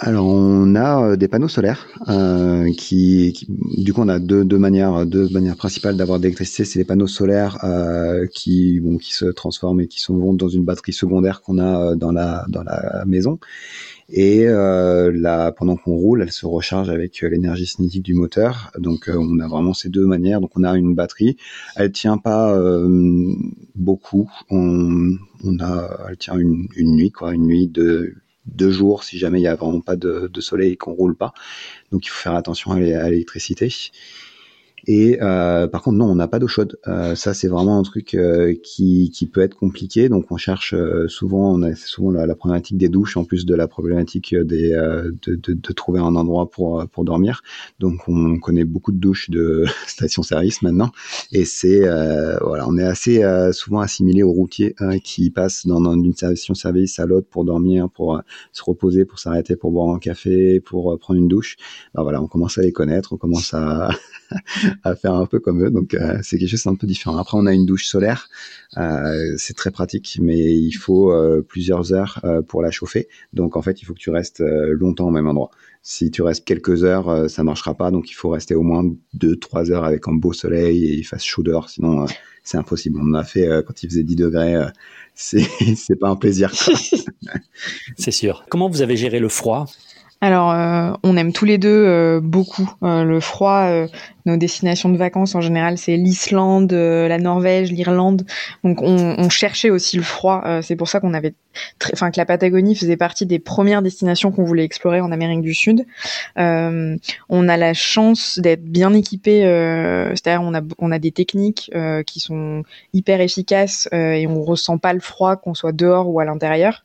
Alors on a des panneaux solaires euh, qui, du coup on a deux, deux manières deux manières principales d'avoir de l'électricité c'est les panneaux solaires euh, qui qui se transforment et qui sont vont dans une batterie secondaire qu'on a dans la dans la maison et euh, là, pendant qu'on roule, elle se recharge avec euh, l'énergie cinétique du moteur. Donc, euh, on a vraiment ces deux manières. Donc, on a une batterie. Elle tient pas euh, beaucoup. On, on, a, elle tient une, une, nuit, quoi, une nuit de deux jours si jamais il y a vraiment pas de, de soleil et qu'on roule pas. Donc, il faut faire attention à l'électricité. Et euh, par contre, non, on n'a pas d'eau chaude. Euh, ça, c'est vraiment un truc euh, qui, qui peut être compliqué. Donc, on cherche souvent, on a souvent la, la, problématique des douches en plus de la problématique des, de, de, de, trouver un endroit pour pour dormir. Donc, on connaît beaucoup de douches de (laughs) station-service maintenant. Et c'est voilà, on est assez souvent assimilé aux routiers qui passent dans, dans station-service à l'autre pour dormir, pour se reposer, pour s'arrêter, pour boire un café, pour prendre une douche. Ben, voilà, on commence à les connaître, on commence à (laughs) à faire un peu comme eux. Donc euh, c'est quelque chose d'un peu différent. Après, on a une douche solaire. Euh, c'est très pratique, mais il faut euh, plusieurs heures euh, pour la chauffer. Donc en fait, il faut que tu restes euh, longtemps au même endroit. Si tu restes quelques heures, euh, ça marchera pas. Donc il faut rester au moins deux, trois heures avec un beau soleil et il fasse chaud dehors. Sinon, c'est impossible. On a fait quand il faisait 10 degrés. (laughs) c'est c'est pas un plaisir. (laughs) c'est sûr. Comment vous avez géré le froid? Alors, euh, on aime tous les deux euh, beaucoup euh, le froid. nos destinations de vacances en général, c'est l'Islande, la Norvège, l'Irlande. Donc, on, on, cherchait aussi le froid. c'est pour ça qu'on avait, enfin, que la Patagonie faisait partie des premières destinations qu'on voulait explorer en Amérique du Sud. on a la chance d'être bien équipé. C'est-à-dire, on a, on a des techniques qui sont hyper efficaces et on ressent pas le froid qu'on soit dehors ou à l'intérieur.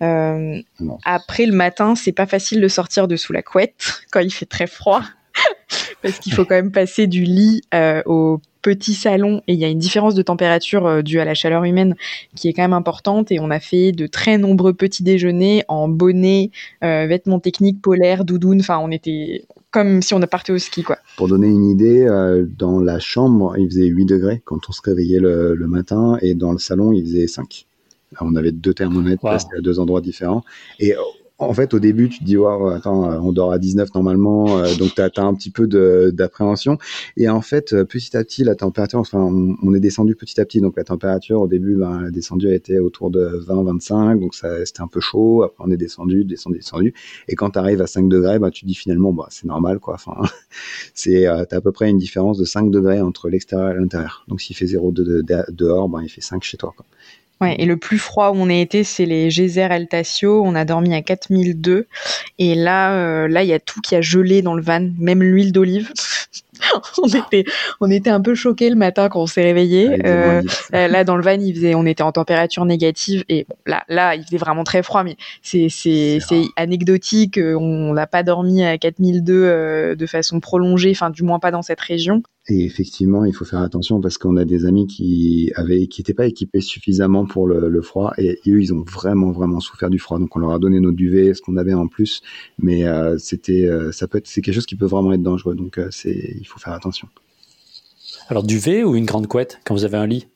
après, le matin, c'est pas facile de sortir de sous la couette (laughs) quand il fait très froid, (laughs) parce qu'il faut quand même passer du lit euh, au petit salon et il y a une différence de température euh, due à la chaleur humaine qui est quand même importante et on a fait de très nombreux petits déjeuners en bonnet, euh, vêtements techniques, polaires, doudoune, enfin on était comme si on partait au ski quoi. Pour donner une idée, dans la chambre il faisait 8 degrés quand on se réveillait le, le matin et dans le salon il faisait 5. on avait deux thermomètres wow. à deux endroits différents et en fait, au début, tu te dis, wow, attends, on dort à 19 normalement, euh, donc tu as, un petit peu d'appréhension. Et en fait, euh, petit à petit, la température, enfin, on, est descendu petit à petit. Donc la température, au début, ben, la descendue été autour de 20-25, donc c'était un peu chaud. Après, on est descendu, descendu, descendu. Et quand tu arrives à 5 degrés, ben, tu te dis finalement, bah, c'est normal, quoi. Enfin, (laughs) c'est, euh, à peu près une différence de 5 degrés entre l'extérieur et l'intérieur. Donc s'il fait 0 de, de, dehors, ben, il fait 5 chez toi, quoi. Ouais, et le plus froid où on a été, c'est les geysers Altacio. On a dormi à 4002. Et là, euh, là, il y a tout qui a gelé dans le van, même l'huile d'olive. (laughs) on était, on était un peu choqués le matin quand on s'est réveillé. Euh, là, dans le van, il faisait, on était en température négative et bon, là, là, il faisait vraiment très froid, mais c'est, c'est, c'est anecdotique. On n'a pas dormi à 4002 euh, de façon prolongée, enfin, du moins pas dans cette région. Et effectivement, il faut faire attention parce qu'on a des amis qui avaient, qui n'étaient pas équipés suffisamment pour le, froid et, eux, ils ont vraiment, vraiment souffert du froid. Donc, on leur a donné nos duvets, ce qu'on avait en plus, mais euh, c'était, euh, ça peut être, c'est quelque chose qui peut vraiment être dangereux. Donc, euh, c'est, il faut faire attention. Alors, duvet ou une grande couette quand vous avez un lit?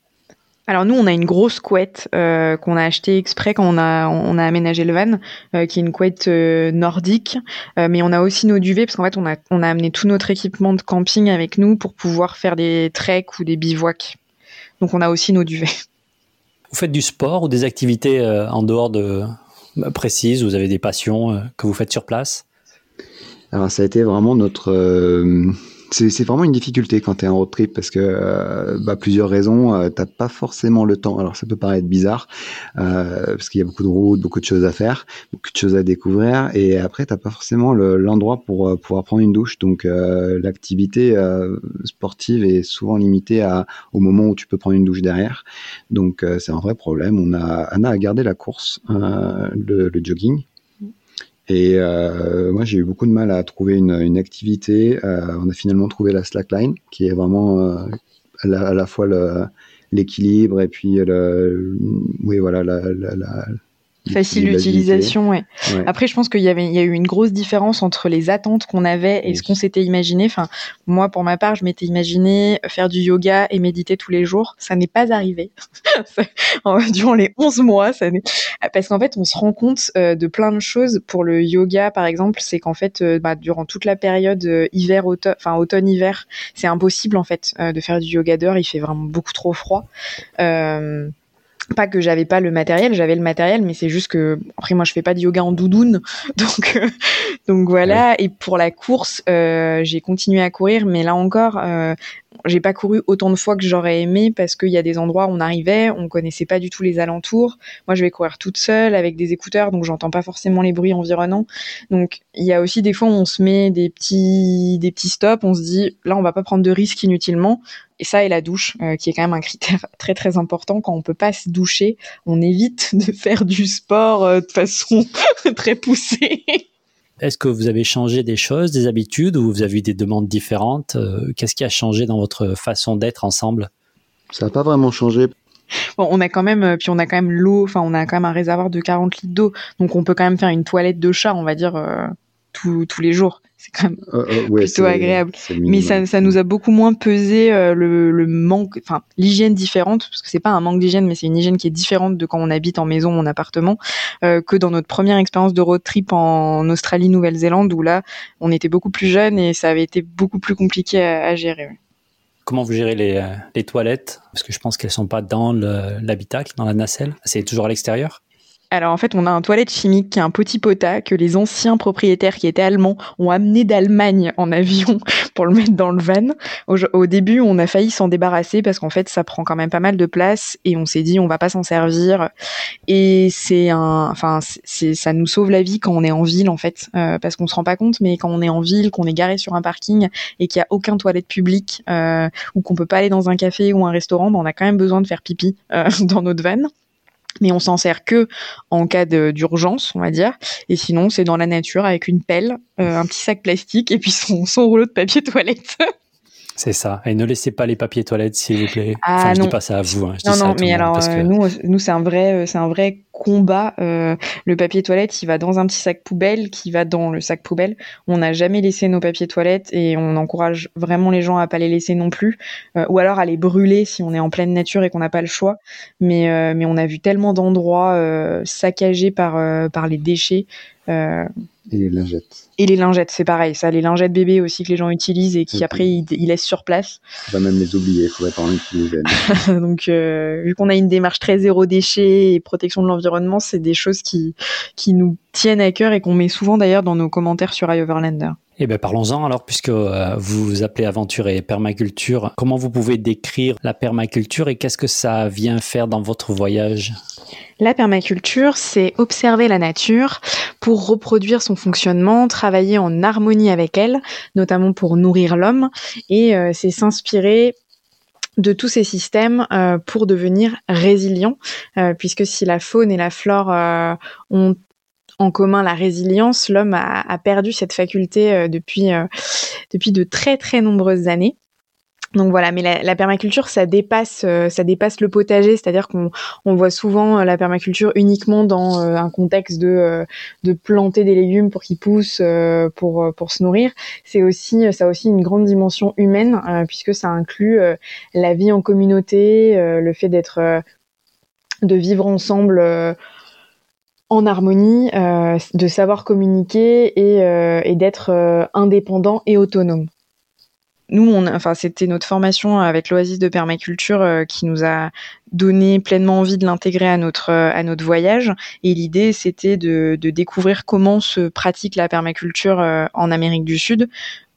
Alors nous, on a une grosse couette euh, qu'on a achetée exprès quand on a on a aménagé le van, euh, qui est une couette euh, nordique. Euh, mais on a aussi nos duvets parce qu'en fait, on a on a amené tout notre équipement de camping avec nous pour pouvoir faire des treks ou des bivouacs. Donc on a aussi nos duvets. (laughs) Vous faites du sport ou des activités en dehors de bah, précises? Vous avez des passions que vous faites sur place? Alors ça a été vraiment notre c'est vraiment une difficulté quand tu es en road trip parce que euh, bah, plusieurs raisons, euh, t'as pas forcément le temps. Alors ça peut paraître bizarre euh, parce qu'il y a beaucoup de routes, beaucoup de choses à faire, beaucoup de choses à découvrir et après t'as pas forcément l'endroit pour euh, pouvoir prendre une douche. Donc l'activité sportive est souvent limitée à, au moment où tu peux prendre une douche derrière. Donc c'est un vrai problème. On a Anna a gardé la course, le jogging et euh, moi, j'ai eu beaucoup de mal à trouver une, une activité. Euh, on a finalement trouvé la slackline, qui est vraiment euh, à, la, à, la, fois l'équilibre et puis le, oui, voilà, la, la, facile d'utilisation. Ouais. Après, je pense qu'il y avait, il y a eu une grosse différence entre les attentes qu'on avait et ce qu'on s'était imaginé. Enfin, moi, pour ma part, je m'étais imaginé faire du yoga et méditer tous les jours. Ça n'est pas arrivé (laughs) durant les 11 mois. Ça parce qu'en fait, on se rend compte euh, de plein de choses. Pour le yoga, par exemple, c'est qu'en fait, euh, bah, durant toute la période euh, hiver, automne, enfin automne-hiver, c'est impossible en fait de faire du yoga dehors. Il fait vraiment beaucoup trop froid. Euh, pas que j'avais pas le matériel, j'avais le matériel, mais c'est juste que après moi je fais pas de yoga en doudoune, (laughs) donc euh, donc voilà. Et pour la course, euh, j'ai continué à courir, mais là encore, euh, j'ai pas couru autant de fois que j'aurais aimé parce qu'il y a des endroits où on arrivait, on connaissait pas du tout les alentours. Moi, je vais courir toute seule avec des écouteurs, donc j'entends pas forcément les bruits environnants. Donc, il y a aussi des fois où on se met des petits, des petits stops, on se dit, là, on va pas prendre de risques inutilement. Et ça, et la douche, euh, qui est quand même un critère (laughs) très très important. Quand on peut pas se doucher, on évite (laughs) de faire du sport euh, de façon (laughs) très poussée. Est-ce que vous avez changé des choses, des habitudes, ou vous avez eu des demandes différentes euh, Qu'est-ce qui a changé dans votre façon d'être ensemble? Ça n'a pas vraiment changé. Bon, on a quand même, euh, puis on a quand même l'eau, enfin, on a quand même un réservoir de 40 litres d'eau, donc on peut quand même faire une toilette de chat, on va dire, euh, tous les jours c'est quand même euh, euh, plutôt agréable. Mais ça, ça, nous a beaucoup moins pesé euh, le, le, manque, enfin l'hygiène différente, parce que c'est pas un manque d'hygiène, mais c'est une hygiène qui est différente de quand on habite en maison ou en appartement, euh, que dans notre première expérience de road trip en Australie, Nouvelle-Zélande, où là, on était beaucoup plus jeunes et ça avait été beaucoup plus compliqué à, à gérer. Comment vous gérez les, les toilettes? Parce que je pense qu'elles sont pas dans l'habitacle, dans la nacelle. C'est toujours à l'extérieur? Alors en fait, on a un toilette chimique qui est un petit pota que les anciens propriétaires qui étaient allemands ont amené d'Allemagne en (laughs) avion pour le mettre dans le van. Au, début, on a failli s'en débarrasser parce qu'en fait, ça prend quand même pas mal de place et on s'est dit on va pas s'en servir. Et c'est un, enfin, ça nous sauve la vie quand on est en ville en fait, euh, parce qu'on se rend pas compte, mais quand on est en ville, qu'on est garé sur un parking et qu'il y a aucun toilette publique euh, ou qu'on peut pas aller dans un café ou un restaurant, ben, on a quand même besoin de faire pipi euh, (laughs) dans notre van mais on s'en sert que en cas d'urgence, on va dire. Et sinon, c'est dans la nature avec une pelle, euh, un petit sac plastique et puis son, son rouleau de papier toilette. (laughs) C'est ça. Et ne laissez pas les papiers toilettes, s'il vous plaît. Ah, enfin, je dis pas ça à vous. Hein. non, non, mais alors, euh, nous, nous c'est un vrai, euh, c'est un vrai combat. Euh, le papier toilette, il va dans un petit sac poubelle, qui va dans le sac poubelle. On n'a jamais laissé nos papiers toilettes et on encourage vraiment les gens à pas les laisser non plus, ou alors à les brûler si on est en pleine nature et qu'on n'a pas le choix. Mais, mais on a vu tellement d'endroits saccagés par par les déchets. Et les lingettes. Et les lingettes, c'est pareil. Ça, les lingettes bébés aussi que les gens utilisent et qui après ils, laissent sur place. On va même les oublier, il faudrait pas en utiliser. (laughs) Donc, euh, vu qu'on a une démarche très zéro déchet et protection de l'environnement, c'est des choses qui, qui nous tiennent à cœur et qu'on met souvent d'ailleurs dans nos commentaires sur iOverlander. Eh bien, parlons-en alors, puisque euh, vous vous appelez aventure et permaculture. Comment vous pouvez décrire la permaculture et qu'est-ce que ça vient faire dans votre voyage? La permaculture, c'est observer la nature pour reproduire son fonctionnement, travailler en harmonie avec elle, notamment pour nourrir l'homme, et euh, c'est s'inspirer de tous ces systèmes euh, pour devenir résilients, puisque si la faune et la flore ont en commun la résilience, l'homme a, perdu cette faculté euh, depuis, euh, depuis de très très nombreuses années. Donc voilà, mais la, permaculture, ça dépasse, euh, ça dépasse le potager, c'est-à-dire qu'on on voit souvent la permaculture uniquement dans un contexte de, de planter des légumes pour qu'ils poussent, pour pour se nourrir. C'est aussi, ça a aussi une grande dimension humaine puisque ça inclut la vie en communauté, le fait d'être, de vivre ensemble en harmonie, euh, de savoir communiquer et, euh, et d'être euh, indépendant et autonome. Nous, on, enfin, c'était notre formation avec l'Oasis de permaculture qui nous a donné pleinement envie de l'intégrer à notre à notre voyage. Et l'idée, c'était de, de, découvrir comment se pratique la permaculture en Amérique du Sud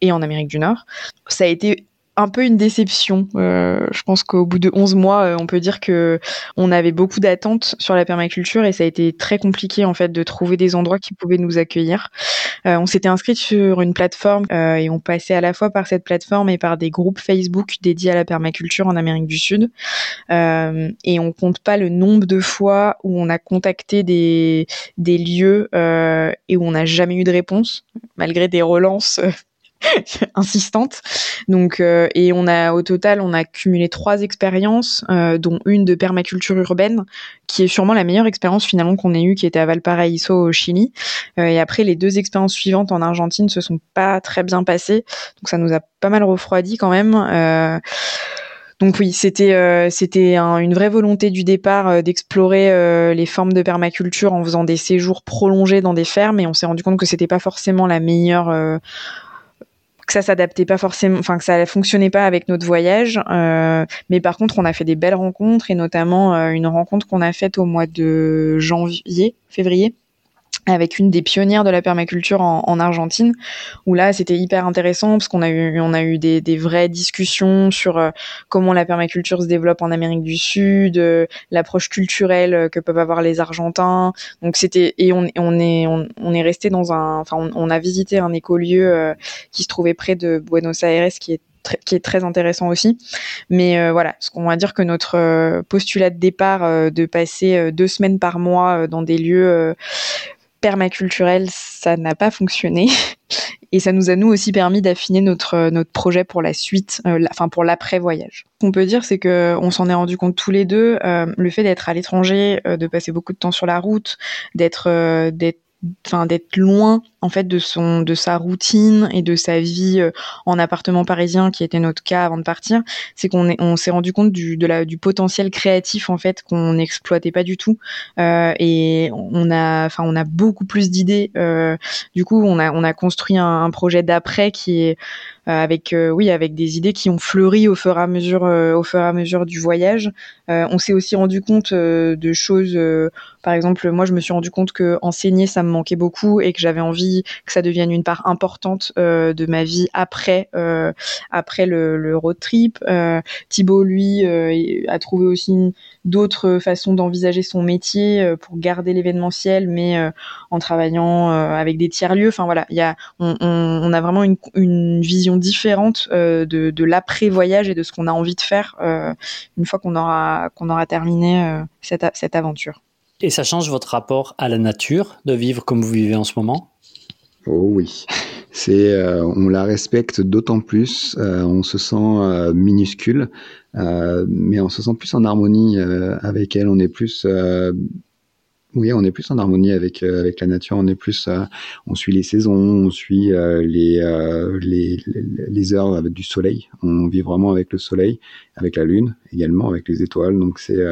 et en Amérique du Nord. Ça a été un peu une déception. Euh, je pense qu'au bout de 11 mois, euh, on peut dire que on avait beaucoup d'attentes sur la permaculture et ça a été très compliqué en fait de trouver des endroits qui pouvaient nous accueillir. Euh, on s'était inscrit sur une plateforme et on passait à la fois par cette plateforme et par des groupes Facebook dédiés à la permaculture en Amérique du Sud. et on compte pas le nombre de fois où on a contacté des des lieux et où on n'a jamais eu de réponse malgré des relances (laughs) insistante. Donc, euh, et on a au total, on a cumulé trois expériences, euh, dont une de permaculture urbaine, qui est sûrement la meilleure expérience finalement qu'on ait eue, qui était à Valparaiso au Chili. Euh, et après, les deux expériences suivantes en Argentine se sont pas très bien passées, donc ça nous a pas mal refroidi quand même. Donc oui, c'était euh, c'était une vraie volonté du départ euh, d'explorer euh, les formes de permaculture en faisant des séjours prolongés dans des fermes et on s'est rendu compte que c'était pas forcément la meilleure que ça s'adaptait pas forcément enfin que ça fonctionnait pas avec notre voyage mais par contre on a fait des belles rencontres et notamment une rencontre qu'on a faite au mois de janvier février avec une des pionnières de la permaculture en, en Argentine, où là c'était hyper intéressant parce qu'on a eu on a eu des, des vraies discussions sur euh, comment la permaculture se développe en Amérique du Sud, euh, l'approche culturelle que peuvent avoir les Argentins. Donc c'était et on, on est on, est resté dans un enfin on, a visité un écolieu euh, qui se trouvait près de Buenos Aires qui est qui est très intéressant aussi. Mais voilà, ce qu'on va dire que notre postulat de départ de passer deux semaines par mois dans des lieux permaculturel, ça n'a pas fonctionné. Et ça nous a nous aussi permis d'affiner notre notre projet pour la suite, euh, enfin pour l'après voyage. Ce qu'on peut dire, c'est que on s'en est rendu compte tous les deux. Euh, le fait d'être à l'étranger, euh, de passer beaucoup de temps sur la route, d'être d'être enfin d'être loin en fait de son de sa routine et de sa vie euh, en appartement parisien qui était notre cas avant de partir c'est qu'on est, on s'est rendu compte du de la du potentiel créatif en fait qu'on n'exploitait pas du tout. Euh, et on a enfin on a beaucoup plus d'idées euh, du coup on a on a construit un, projet d'après qui est euh, avec euh, oui avec des idées qui ont fleuri au fur et à mesure au fur et à mesure du voyage. On s'est aussi rendu compte de choses par exemple moi je me suis rendu compte que enseigner ça me manquait beaucoup et que j'avais envie que ça devienne une part importante euh, de ma vie après euh, après le, road trip. Euh, Thibaut lui a trouvé aussi d'autres façons d'envisager son métier pour garder l'événementiel, mais en travaillant avec des tiers lieux. Enfin voilà, il y a on, a vraiment une, vision différente de, l'après voyage et de ce qu'on a envie de faire une fois qu'on aura terminé cette aventure. Et ça change votre rapport à la nature de vivre comme vous vivez en ce moment? Oh oui, (laughs) c'est euh, on la respecte d'autant plus, euh, on se sent euh, minuscule, mais on se sent plus en harmonie avec elle. On est plus oui, on est plus en harmonie avec avec la nature. On est plus, on suit les saisons, on suit les, les, les heures avec du soleil. On vit vraiment avec le soleil, avec la lune également, avec les étoiles. Donc c'est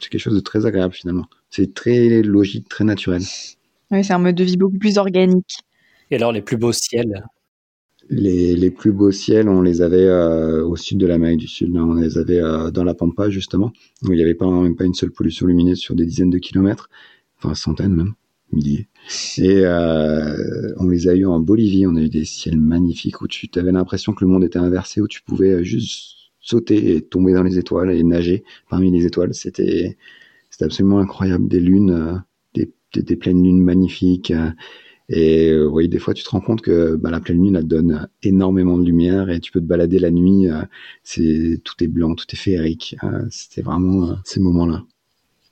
c'est quelque chose de très agréable finalement. C'est très logique, très naturel. Oui, c'est un mode de vie beaucoup plus organique. Et alors les plus beaux ciels? Les, les, plus beaux ciels, on les avait euh, au sud de l'Amérique du Sud. On les avait euh, dans la Pampa, justement, où il n'y avait pas, même pas une seule pollution lumineuse sur des dizaines de kilomètres, enfin centaines même, milliers. Et euh, on les a eu en Bolivie. On a eu des ciels magnifiques où tu avais l'impression que le monde était inversé, où tu pouvais juste sauter et tomber dans les étoiles et nager parmi les étoiles. C'était c'était absolument incroyable. Des lunes, euh, des, des, des, pleines lunes magnifiques. Et euh, oui, des fois, tu te rends compte que bah, la pleine lune, elle donne énormément de lumière et tu peux te balader la nuit. Euh, c'est tout est blanc, tout est féerique. Euh, C'était vraiment ces moments-là.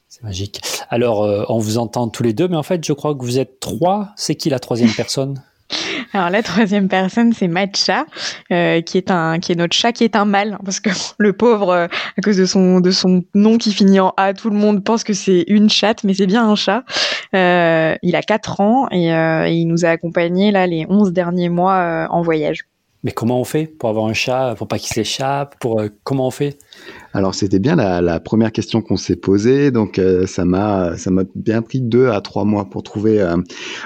C'est magique. Alors, on vous entend tous les deux, mais en fait, je crois que vous êtes trois. C'est qui la troisième (laughs) personne? Alors la troisième personne, c'est Matcha, euh, qui est un, qui est notre chat, qui est un mâle, parce que (laughs) le pauvre, euh, à cause de son, de son nom qui finit en A, tout le monde pense que c'est une chatte, mais c'est bien un chat. Euh, il a 4 ans et, et, il nous a accompagnés là les 11 derniers mois en voyage. Mais comment on fait pour avoir un chat, pour pas qu'il s'échappe, pour comment on fait? Alors c'était bien la, première question qu'on s'est posée, donc euh, ça m'a ça m'a bien pris deux à trois mois pour trouver euh,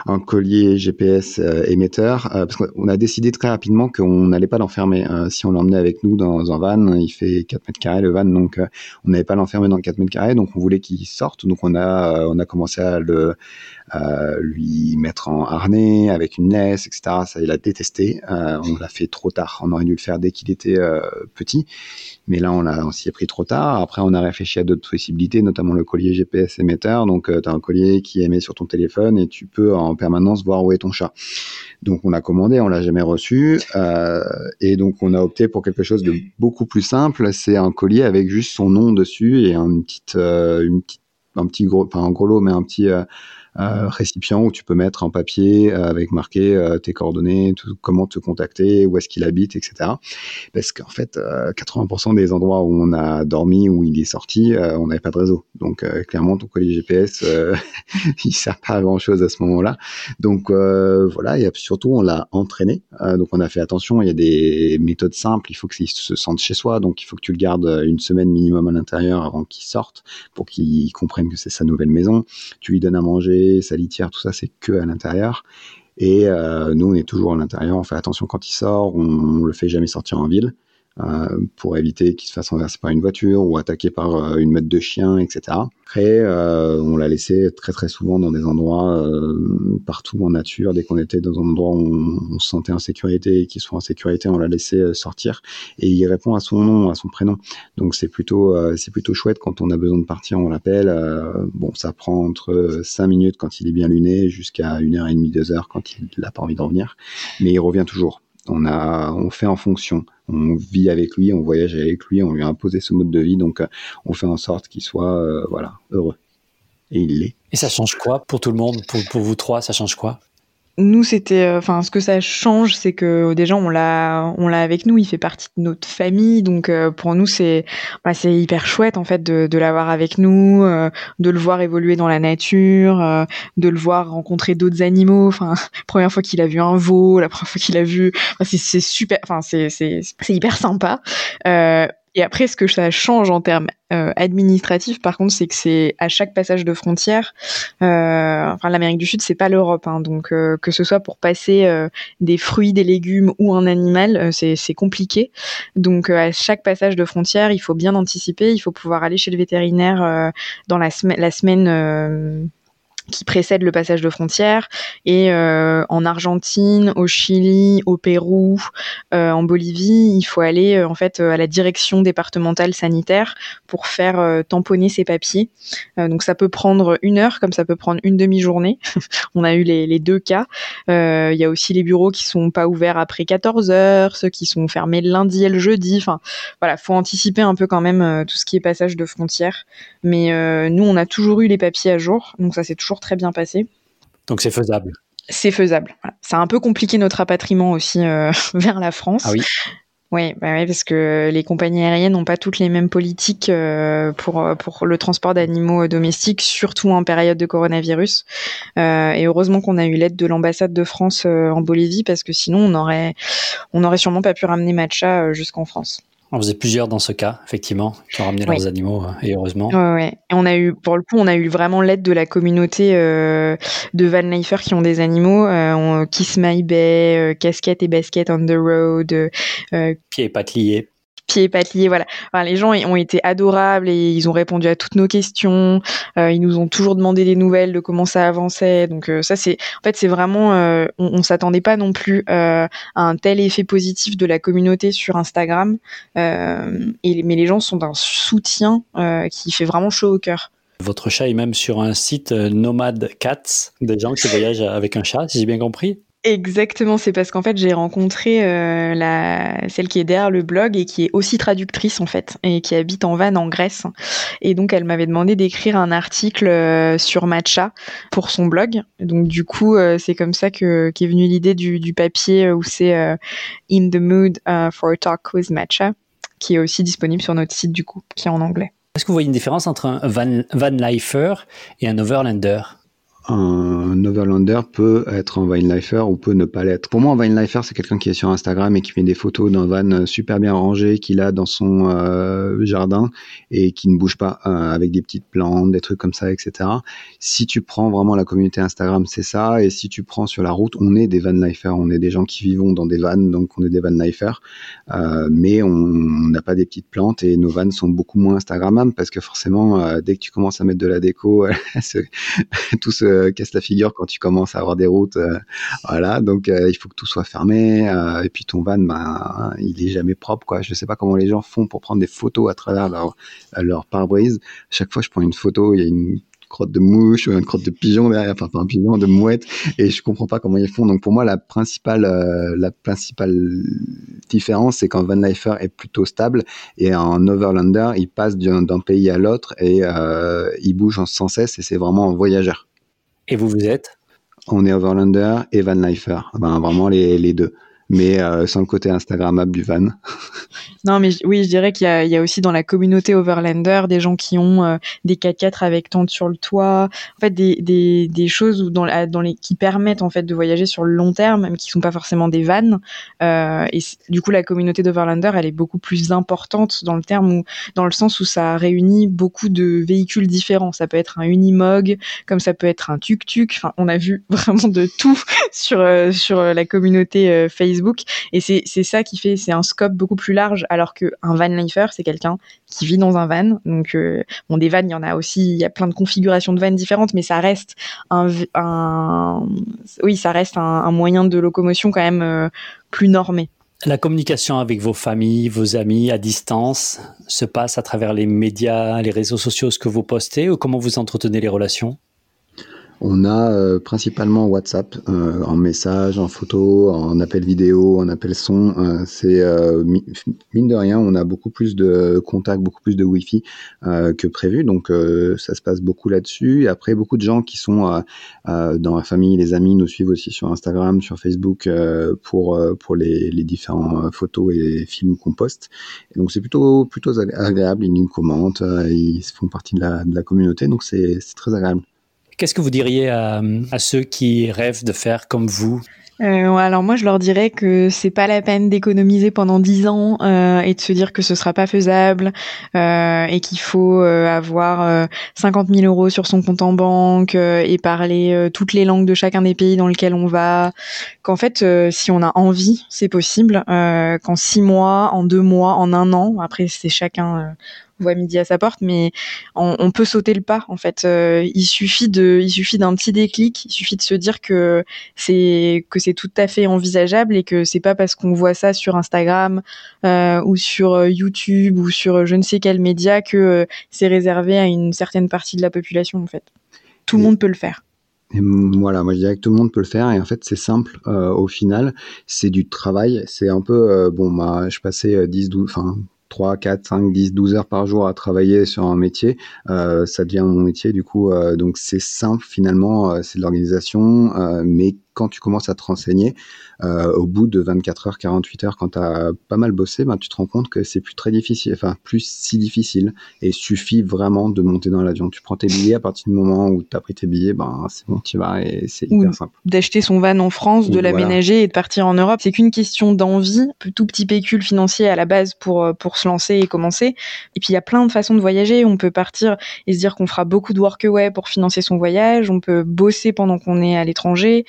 un collier GPS euh, émetteur, parce qu'on a décidé très rapidement qu'on n'allait pas l'enfermer. si on l'emmenait avec nous dans un van, il fait 4 mètres carrés le van, donc on n'allait pas l'enfermer dans 4 mètres carrés, donc on voulait qu'il sorte, donc on a on a commencé à le lui mettre en harnais avec une laisse, etc. Ça il a détesté. on l'a fait trop tard. On aurait dû le faire dès qu'il était petit, mais là on l'a on s'y est pris trop tard. Après, on a réfléchi à d'autres possibilités, notamment le collier GPS émetteur. Donc, euh, tu as un collier qui émet sur ton téléphone et tu peux en permanence voir où est ton chat. Donc, on a commandé, on l'a jamais reçu. Euh, et donc, on a opté pour quelque chose de beaucoup plus simple. C'est un collier avec juste son nom dessus et une petite, euh, une petite un petit gros, pas un gros lot, mais un petit, euh, récipient où tu peux mettre en papier euh, avec marqué euh, tes coordonnées, comment te contacter, où est-ce qu'il habite, etc. Parce qu'en fait, 80% des endroits où on a dormi, où il est sorti, on n'avait pas de réseau. Donc clairement, ton colis GPS, (laughs) il sert pas à grand chose à ce moment-là. Donc voilà, et surtout on l'a entraîné. donc on a fait attention. Il y a des méthodes simples. Il faut qu'il se sente chez soi. Donc il faut que tu le gardes une semaine minimum à l'intérieur avant qu'il sorte, pour qu'il comprenne que c'est sa nouvelle maison. Tu lui donnes à manger sa litière, tout ça, c'est que à l'intérieur. Et euh, nous, on est toujours à l'intérieur. On fait attention quand il sort. On, on le fait jamais sortir en ville. Euh, pour éviter qu'il se fasse renverser par une voiture ou attaqué par euh, une meute de chiens, etc. Après, euh, on l'a laissé très très souvent dans des endroits partout en nature. Dès qu'on était dans un endroit où on, se sentait en sécurité et qu'il soit en sécurité, on l'a laissé sortir et il répond à son nom, à son prénom. Donc c'est plutôt plutôt chouette quand on a besoin de partir, on l'appelle. bon, ça prend entre 5 minutes quand il est bien luné jusqu'à une heure et demie, deux heures quand il n'a pas envie de revenir, mais il revient toujours. On a, on fait en fonction on vit avec lui, on voyage avec lui, on lui a imposé ce mode de vie, donc euh, on fait en sorte qu'il soit euh, voilà heureux. Et il l'est. Et ça change quoi pour tout le monde, pour, pour vous trois, ça change quoi? Nous c'était euh, enfin ce que ça change c'est que déjà on l'a on l'a avec nous il fait partie de notre famille donc euh, pour nous c'est bah, c'est hyper chouette en fait de, de l'avoir avec nous euh, de le voir évoluer dans la nature de le voir rencontrer d'autres animaux. Enfin (laughs) première fois qu'il a vu un veau la première fois qu'il a vu c'est super enfin c'est c'est hyper sympa et après, ce que ça change en termes euh, administratifs, par contre, c'est que c'est à chaque passage de frontière. Euh, enfin, l'Amérique du Sud, c'est pas l'Europe, hein, donc euh, que ce soit pour passer euh, des fruits, des légumes ou un animal, euh, c'est compliqué. Donc, à chaque passage de frontière, il faut bien anticiper. Il faut pouvoir aller chez le vétérinaire dans la, semaine la semaine qui précède le passage de frontière. Et euh, en Argentine, au Chili, au Pérou, euh, en Bolivie, il faut aller euh, en fait à la direction départementale sanitaire pour faire tamponner ses papiers. donc ça peut prendre une heure, comme ça peut prendre une demi-journée. (laughs) On a eu les, deux cas. Il y a aussi les bureaux qui sont pas ouverts après 14 heures, ceux qui sont fermés le lundi et le jeudi. Enfin voilà, faut anticiper un peu quand même tout ce qui est passage de frontière. Mais nous, on a toujours eu les papiers à jour, donc ça c'est toujours très bien passé. Donc c'est faisable. C'est faisable. Ça a un peu compliqué notre rapatriement aussi euh, (laughs) vers la France. Ah oui. Oui, bah parce que les compagnies aériennes n'ont pas toutes les mêmes politiques euh, pour pour le transport d'animaux domestiques, surtout en période de coronavirus. Euh, et heureusement qu'on a eu l'aide de l'ambassade de France en Bolivie, parce que sinon on aurait on aurait sûrement pas pu ramener Matcha jusqu'en France. On faisait plusieurs dans ce cas, effectivement, qui ont ramené leurs animaux, euh, et heureusement. Ouais, Et on a eu, pour le coup, on a eu vraiment l'aide de la communauté euh, de Van Leifer qui ont des animaux. Euh, Kiss My Bay, euh, Casquette et Basket on the Road. Pieds et pattes liés pieds liés. Voilà. Les gens ont été adorables et ils ont répondu à toutes nos questions. Euh, ils nous ont toujours demandé des nouvelles de comment ça avançait. Donc euh, ça, c'est en fait, c'est vraiment, euh, on, on s'attendait pas non plus à un tel effet positif de la communauté sur Instagram. mais les gens sont d'un soutien qui fait vraiment chaud au cœur. Votre chat est même sur un site Nomad Cats, des gens qui voyagent avec un chat, si j'ai bien compris. Exactement, c'est parce qu'en fait j'ai rencontré euh, celle qui est derrière le blog et qui est aussi traductrice en fait et qui habite en Vannes en Grèce. Et donc elle m'avait demandé d'écrire un article euh, sur Matcha pour son blog. Donc du coup euh, c'est comme ça que qu'est venue l'idée du, du papier où c'est In the mood for a talk with Matcha qui est aussi disponible sur notre site du coup qui est en anglais. Est-ce que vous voyez une différence entre un van, van lifer et un overlander? Un overlander peut être un vinelifer ou peut ne pas l'être. Pour moi, un vinelifer, c'est quelqu'un qui est sur Instagram et qui met des photos d'un van super bien rangé qu'il a dans son euh, jardin et qui ne bouge pas euh, avec des petites plantes, des trucs comme ça, etc. Si tu prends vraiment la communauté Instagram, c'est ça. Et si tu prends sur la route, on est des vanlifers, on est des gens qui vivons dans des vannes, donc on est des vanlifers. Euh, mais on n'a pas des petites plantes et nos vannes sont beaucoup moins Instagrammables parce que forcément, euh, dès que tu commences à mettre de la déco, (laughs) (laughs) tout ce euh, casse la figure quand tu commences à avoir des routes. Euh, voilà, donc euh, il faut que tout soit fermé. et puis ton van, ben, il est jamais propre, quoi. Je sais pas comment les gens font pour prendre des photos à travers leur, pare-brise. Chaque fois, je prends une photo, il y a une crotte de mouche ou une crotte de pigeon derrière, enfin un pigeon de mouette, et je comprends pas comment ils font. Donc pour moi, la principale, la principale différence, c'est qu'un van lifer est plutôt stable et un overlander, il passe d'un pays à l'autre et il bouge sans cesse et c'est vraiment un voyageur. Et vous, vous êtes? On est Overlander et Van Lifer. Ben, vraiment les deux mais euh, sans le côté Instagrammable du van. (laughs) non, mais oui, je dirais qu'il y, a aussi dans la communauté Overlander des gens qui ont euh, des 4x4 avec tente sur le toit, en fait des, choses où qui permettent en fait de voyager sur le long terme, même qui sont pas forcément des vannes. Euh, et du coup, la communauté d'Overlander, elle est beaucoup plus importante dans le terme où, dans le sens où ça réunit beaucoup de véhicules différents. Ça peut être un Unimog, comme ça peut être un tuk-tuk. Enfin, on a vu (laughs) vraiment de tout (laughs) sur la communauté Facebook et c'est ça qui fait, c'est un scope beaucoup plus large, alors qu'un van lifer, c'est quelqu'un qui vit dans un van. Donc, euh, bon, des vannes, il y en a aussi, il y a plein de configurations de vannes différentes, mais ça reste un, un oui, ça reste un, moyen de locomotion quand même euh, plus normé. La communication avec vos familles, vos amis à distance se passe à travers les médias, les réseaux sociaux, ce que vous postez, ou comment vous entretenez les relations? On a euh, principalement WhatsApp euh, en message, en photo, en appel vidéo, en appel son. Euh, c'est mine de rien, on a beaucoup plus de contacts, beaucoup plus de Wi-Fi que prévu, donc ça se passe beaucoup là-dessus. Après, beaucoup de gens qui sont dans la famille, les amis, nous suivent aussi sur Instagram, sur Facebook pour pour les, les différents photos et films qu'on poste. Donc c'est plutôt plutôt agréable. Ils nous commentent, ils font partie de la, de la communauté, donc c'est très agréable. Qu'est-ce que vous diriez à, ceux qui rêvent de faire comme vous? Euh, alors moi je leur dirais que c'est pas la peine d'économiser pendant 10 ans euh, et de se dire que ce sera pas faisable euh, et qu'il faut avoir 50 000 euros sur son compte en banque et parler toutes les langues de chacun des pays dans lesquels on va. Qu'en fait si on a envie c'est possible. qu'en 6 mois, en 2 mois, en un an, après c'est chacun voit midi à sa porte, mais on, peut sauter le pas en fait. Euh, il suffit de, il suffit d'un petit déclic, il suffit de se dire que c'est que c'est tout à fait envisageable et que c'est pas parce qu'on voit ça sur Instagram euh, ou sur euh, YouTube ou sur je ne sais quel média que c'est réservé à une certaine partie de la population en fait. Tout le monde peut le faire. Et voilà, moi je dirais que tout le monde peut le faire et en fait c'est simple au final, c'est du travail, c'est un peu bon bah je passais 10 12 enfin 3, 4, 5, 10, 12 heures par jour à travailler sur un métier, euh, ça devient mon métier du coup. Euh, donc c'est simple finalement, euh, c'est de l'organisation, euh, mais quand tu commences à te renseigner, euh, au bout de 24 heures, 48 heures, quand tu as pas mal bossé, ben, tu te rends compte que c'est plus très difficile, enfin plus si difficile, et suffit vraiment de monter dans l'avion. Tu prends tes billets à partir du moment où tu as pris tes billets, ben c'est bon, tu vas et c'est hyper simple. D'acheter son van en France, de l'aménager et de partir en Europe, c'est qu'une question d'envie, tout petit pécule financier à la base pour euh, pour se lancer et commencer. Et puis il y a plein de façons de voyager. On peut partir et se dire qu'on fera beaucoup de workaway pour financer son voyage. On peut bosser pendant qu'on est à l'étranger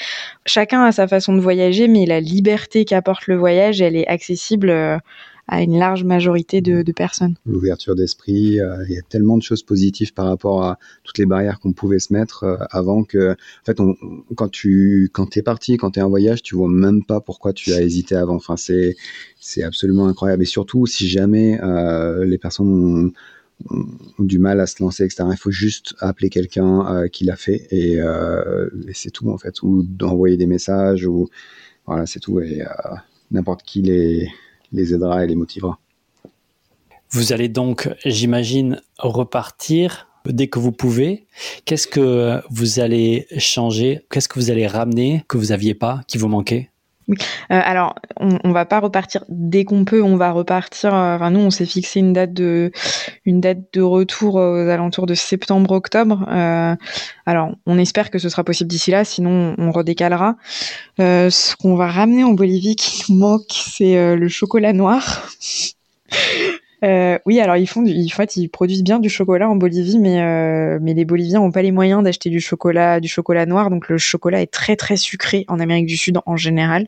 chacun a sa façon de voyager, mais la liberté qu'apporte le voyage, elle est accessible euh, à une large majorité de, personnes. L'ouverture d'esprit, euh, il y a tellement de choses positives par rapport à toutes les barrières qu'on pouvait se mettre euh, avant que, en fait, quand tu quand es parti, quand tu es en voyage, tu vois même pas pourquoi tu as hésité avant. Enfin, c'est c'est absolument incroyable. Et surtout, si jamais les personnes ont, du mal à se lancer, etc. Il faut juste appeler quelqu'un euh, qui l'a fait et, euh, et c'est tout en fait, ou d'envoyer des messages ou voilà, c'est tout et euh, n'importe qui les les aidera et les motivera. Vous allez donc, j'imagine, repartir dès que vous pouvez. Qu'est-ce que vous allez changer? Qu'est-ce que vous allez ramener que vous n'aviez pas, qui vous manquait? Euh, alors, on, on va pas repartir dès qu'on peut. On va repartir. Euh, enfin, nous, on s'est fixé une date de une date de retour aux alentours de septembre-octobre. Euh, alors, on espère que ce sera possible d'ici là. Sinon, on redécalera. ce qu'on va ramener en Bolivie qui (laughs) manque, c'est le chocolat noir. Euh, oui, alors ils font, du, en fait, ils produisent bien du chocolat en Bolivie, mais euh, mais les Boliviens ont pas les moyens d'acheter du chocolat, du chocolat noir, donc le chocolat est très très sucré en Amérique du Sud en général.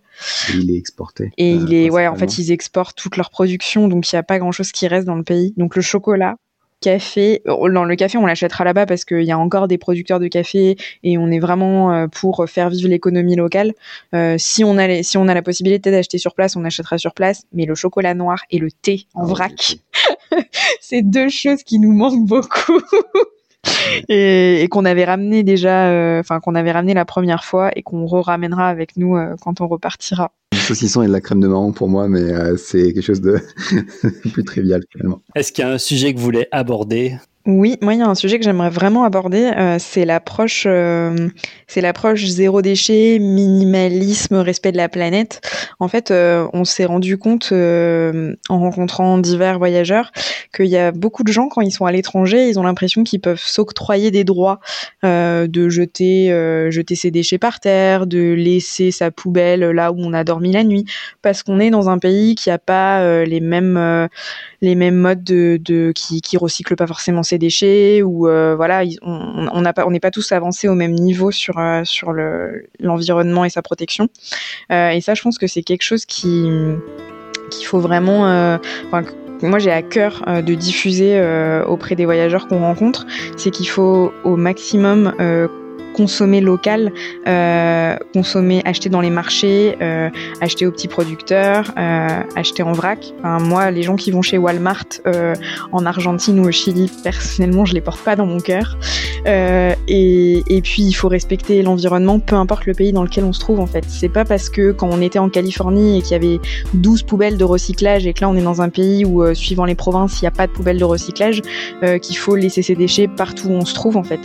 Et il est exporté. Et il est, ouais, en fait, ils exportent toute leur production, donc il y a pas grand chose qui reste dans le pays. Donc le chocolat, café. Euh, dans le café, on l'achètera là-bas parce qu'il y a encore des producteurs de café et on est vraiment euh, pour faire vivre l'économie locale. Euh, si on a si on a la possibilité d'acheter sur place, on achètera sur place. Mais le chocolat noir et le thé en ah vrac, (laughs) c'est deux choses qui nous manquent beaucoup. (laughs) (laughs) et, qu'on avait ramené déjà, enfin qu'on avait ramené la première fois et qu'on re-ramènera avec nous quand on repartira saucisson et de la crème de marron pour moi, mais euh, c'est quelque chose de (laughs) plus trivial finalement. Est-ce qu'il y a un sujet que vous voulez aborder? Oui, moi il y a un sujet que j'aimerais vraiment aborder, euh, c'est l'approche, euh, c'est l'approche zéro déchet, minimalisme, respect de la planète. En fait, euh, on s'est rendu compte en rencontrant divers voyageurs qu'il y a beaucoup de gens quand ils sont à l'étranger, ils ont l'impression qu'ils peuvent s'octroyer des droits de jeter, jeter ses déchets par terre, de laisser sa poubelle là où on a dormi la nuit, parce qu'on est dans un pays qui a pas les mêmes les mêmes modes de, de qui, qui recyclent pas forcément ses déchets ou euh, voilà on n'est pas tous avancés au même niveau sur euh, sur le l'environnement et sa protection. Euh, et ça je pense que c'est quelque chose qui qu'il faut vraiment moi j'ai à cœur de diffuser auprès des voyageurs qu'on rencontre, c'est qu'il faut au maximum consommer local, euh, consommer, acheter dans les marchés, euh, acheter aux petits producteurs, euh, acheter en vrac. Moi, les gens qui vont chez Walmart en Argentine ou au Chili, personnellement, je les porte pas dans mon cœur. Et, puis, il faut respecter l'environnement, peu importe le pays dans lequel on se trouve. En fait, c'est pas parce que quand on était en Californie et qu'il y avait 12 poubelles de recyclage et que là on est dans un pays où, suivant les provinces, il n'y a pas de poubelles de recyclage, qu'il faut laisser ses déchets partout où on se trouve en fait.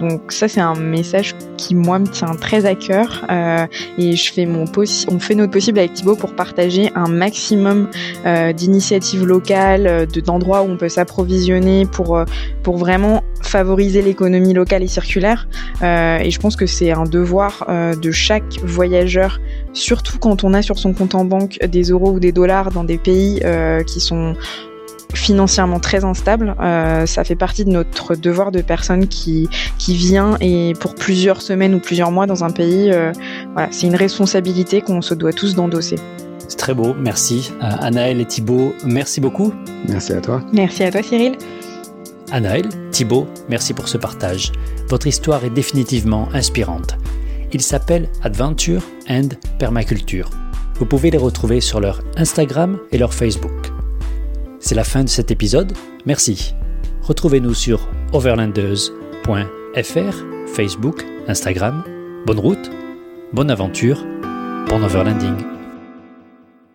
donc ça, c'est c'est un message qui moi me tient très à cœur euh, et je fais mon on fait notre possible avec Thibaut pour partager un maximum euh, d'initiatives locales, euh, de d'endroits où on peut s'approvisionner pour pour vraiment favoriser l'économie locale et circulaire. et je pense que c'est un devoir de chaque voyageur, surtout quand on a sur son compte en banque des euros ou des dollars dans des pays qui sont financièrement très instable. Euh, ça fait partie de notre devoir de personne qui, qui vient et pour plusieurs semaines ou plusieurs mois dans un pays. Euh, voilà, c'est une responsabilité qu'on se doit tous d'endosser. C'est très beau, merci. Euh, Anaël et Thibault, merci beaucoup. Merci à toi. Merci à toi Cyril. Anaël, Thibault, merci pour ce partage. Votre histoire est définitivement inspirante. Il s'appelle Adventure and Permaculture. Vous pouvez les retrouver sur leur Instagram et leur Facebook. C'est la fin de cet épisode. Merci. Retrouvez-nous sur overlanders.fr, Facebook, Instagram. Bonne route, bonne aventure, bon overlanding.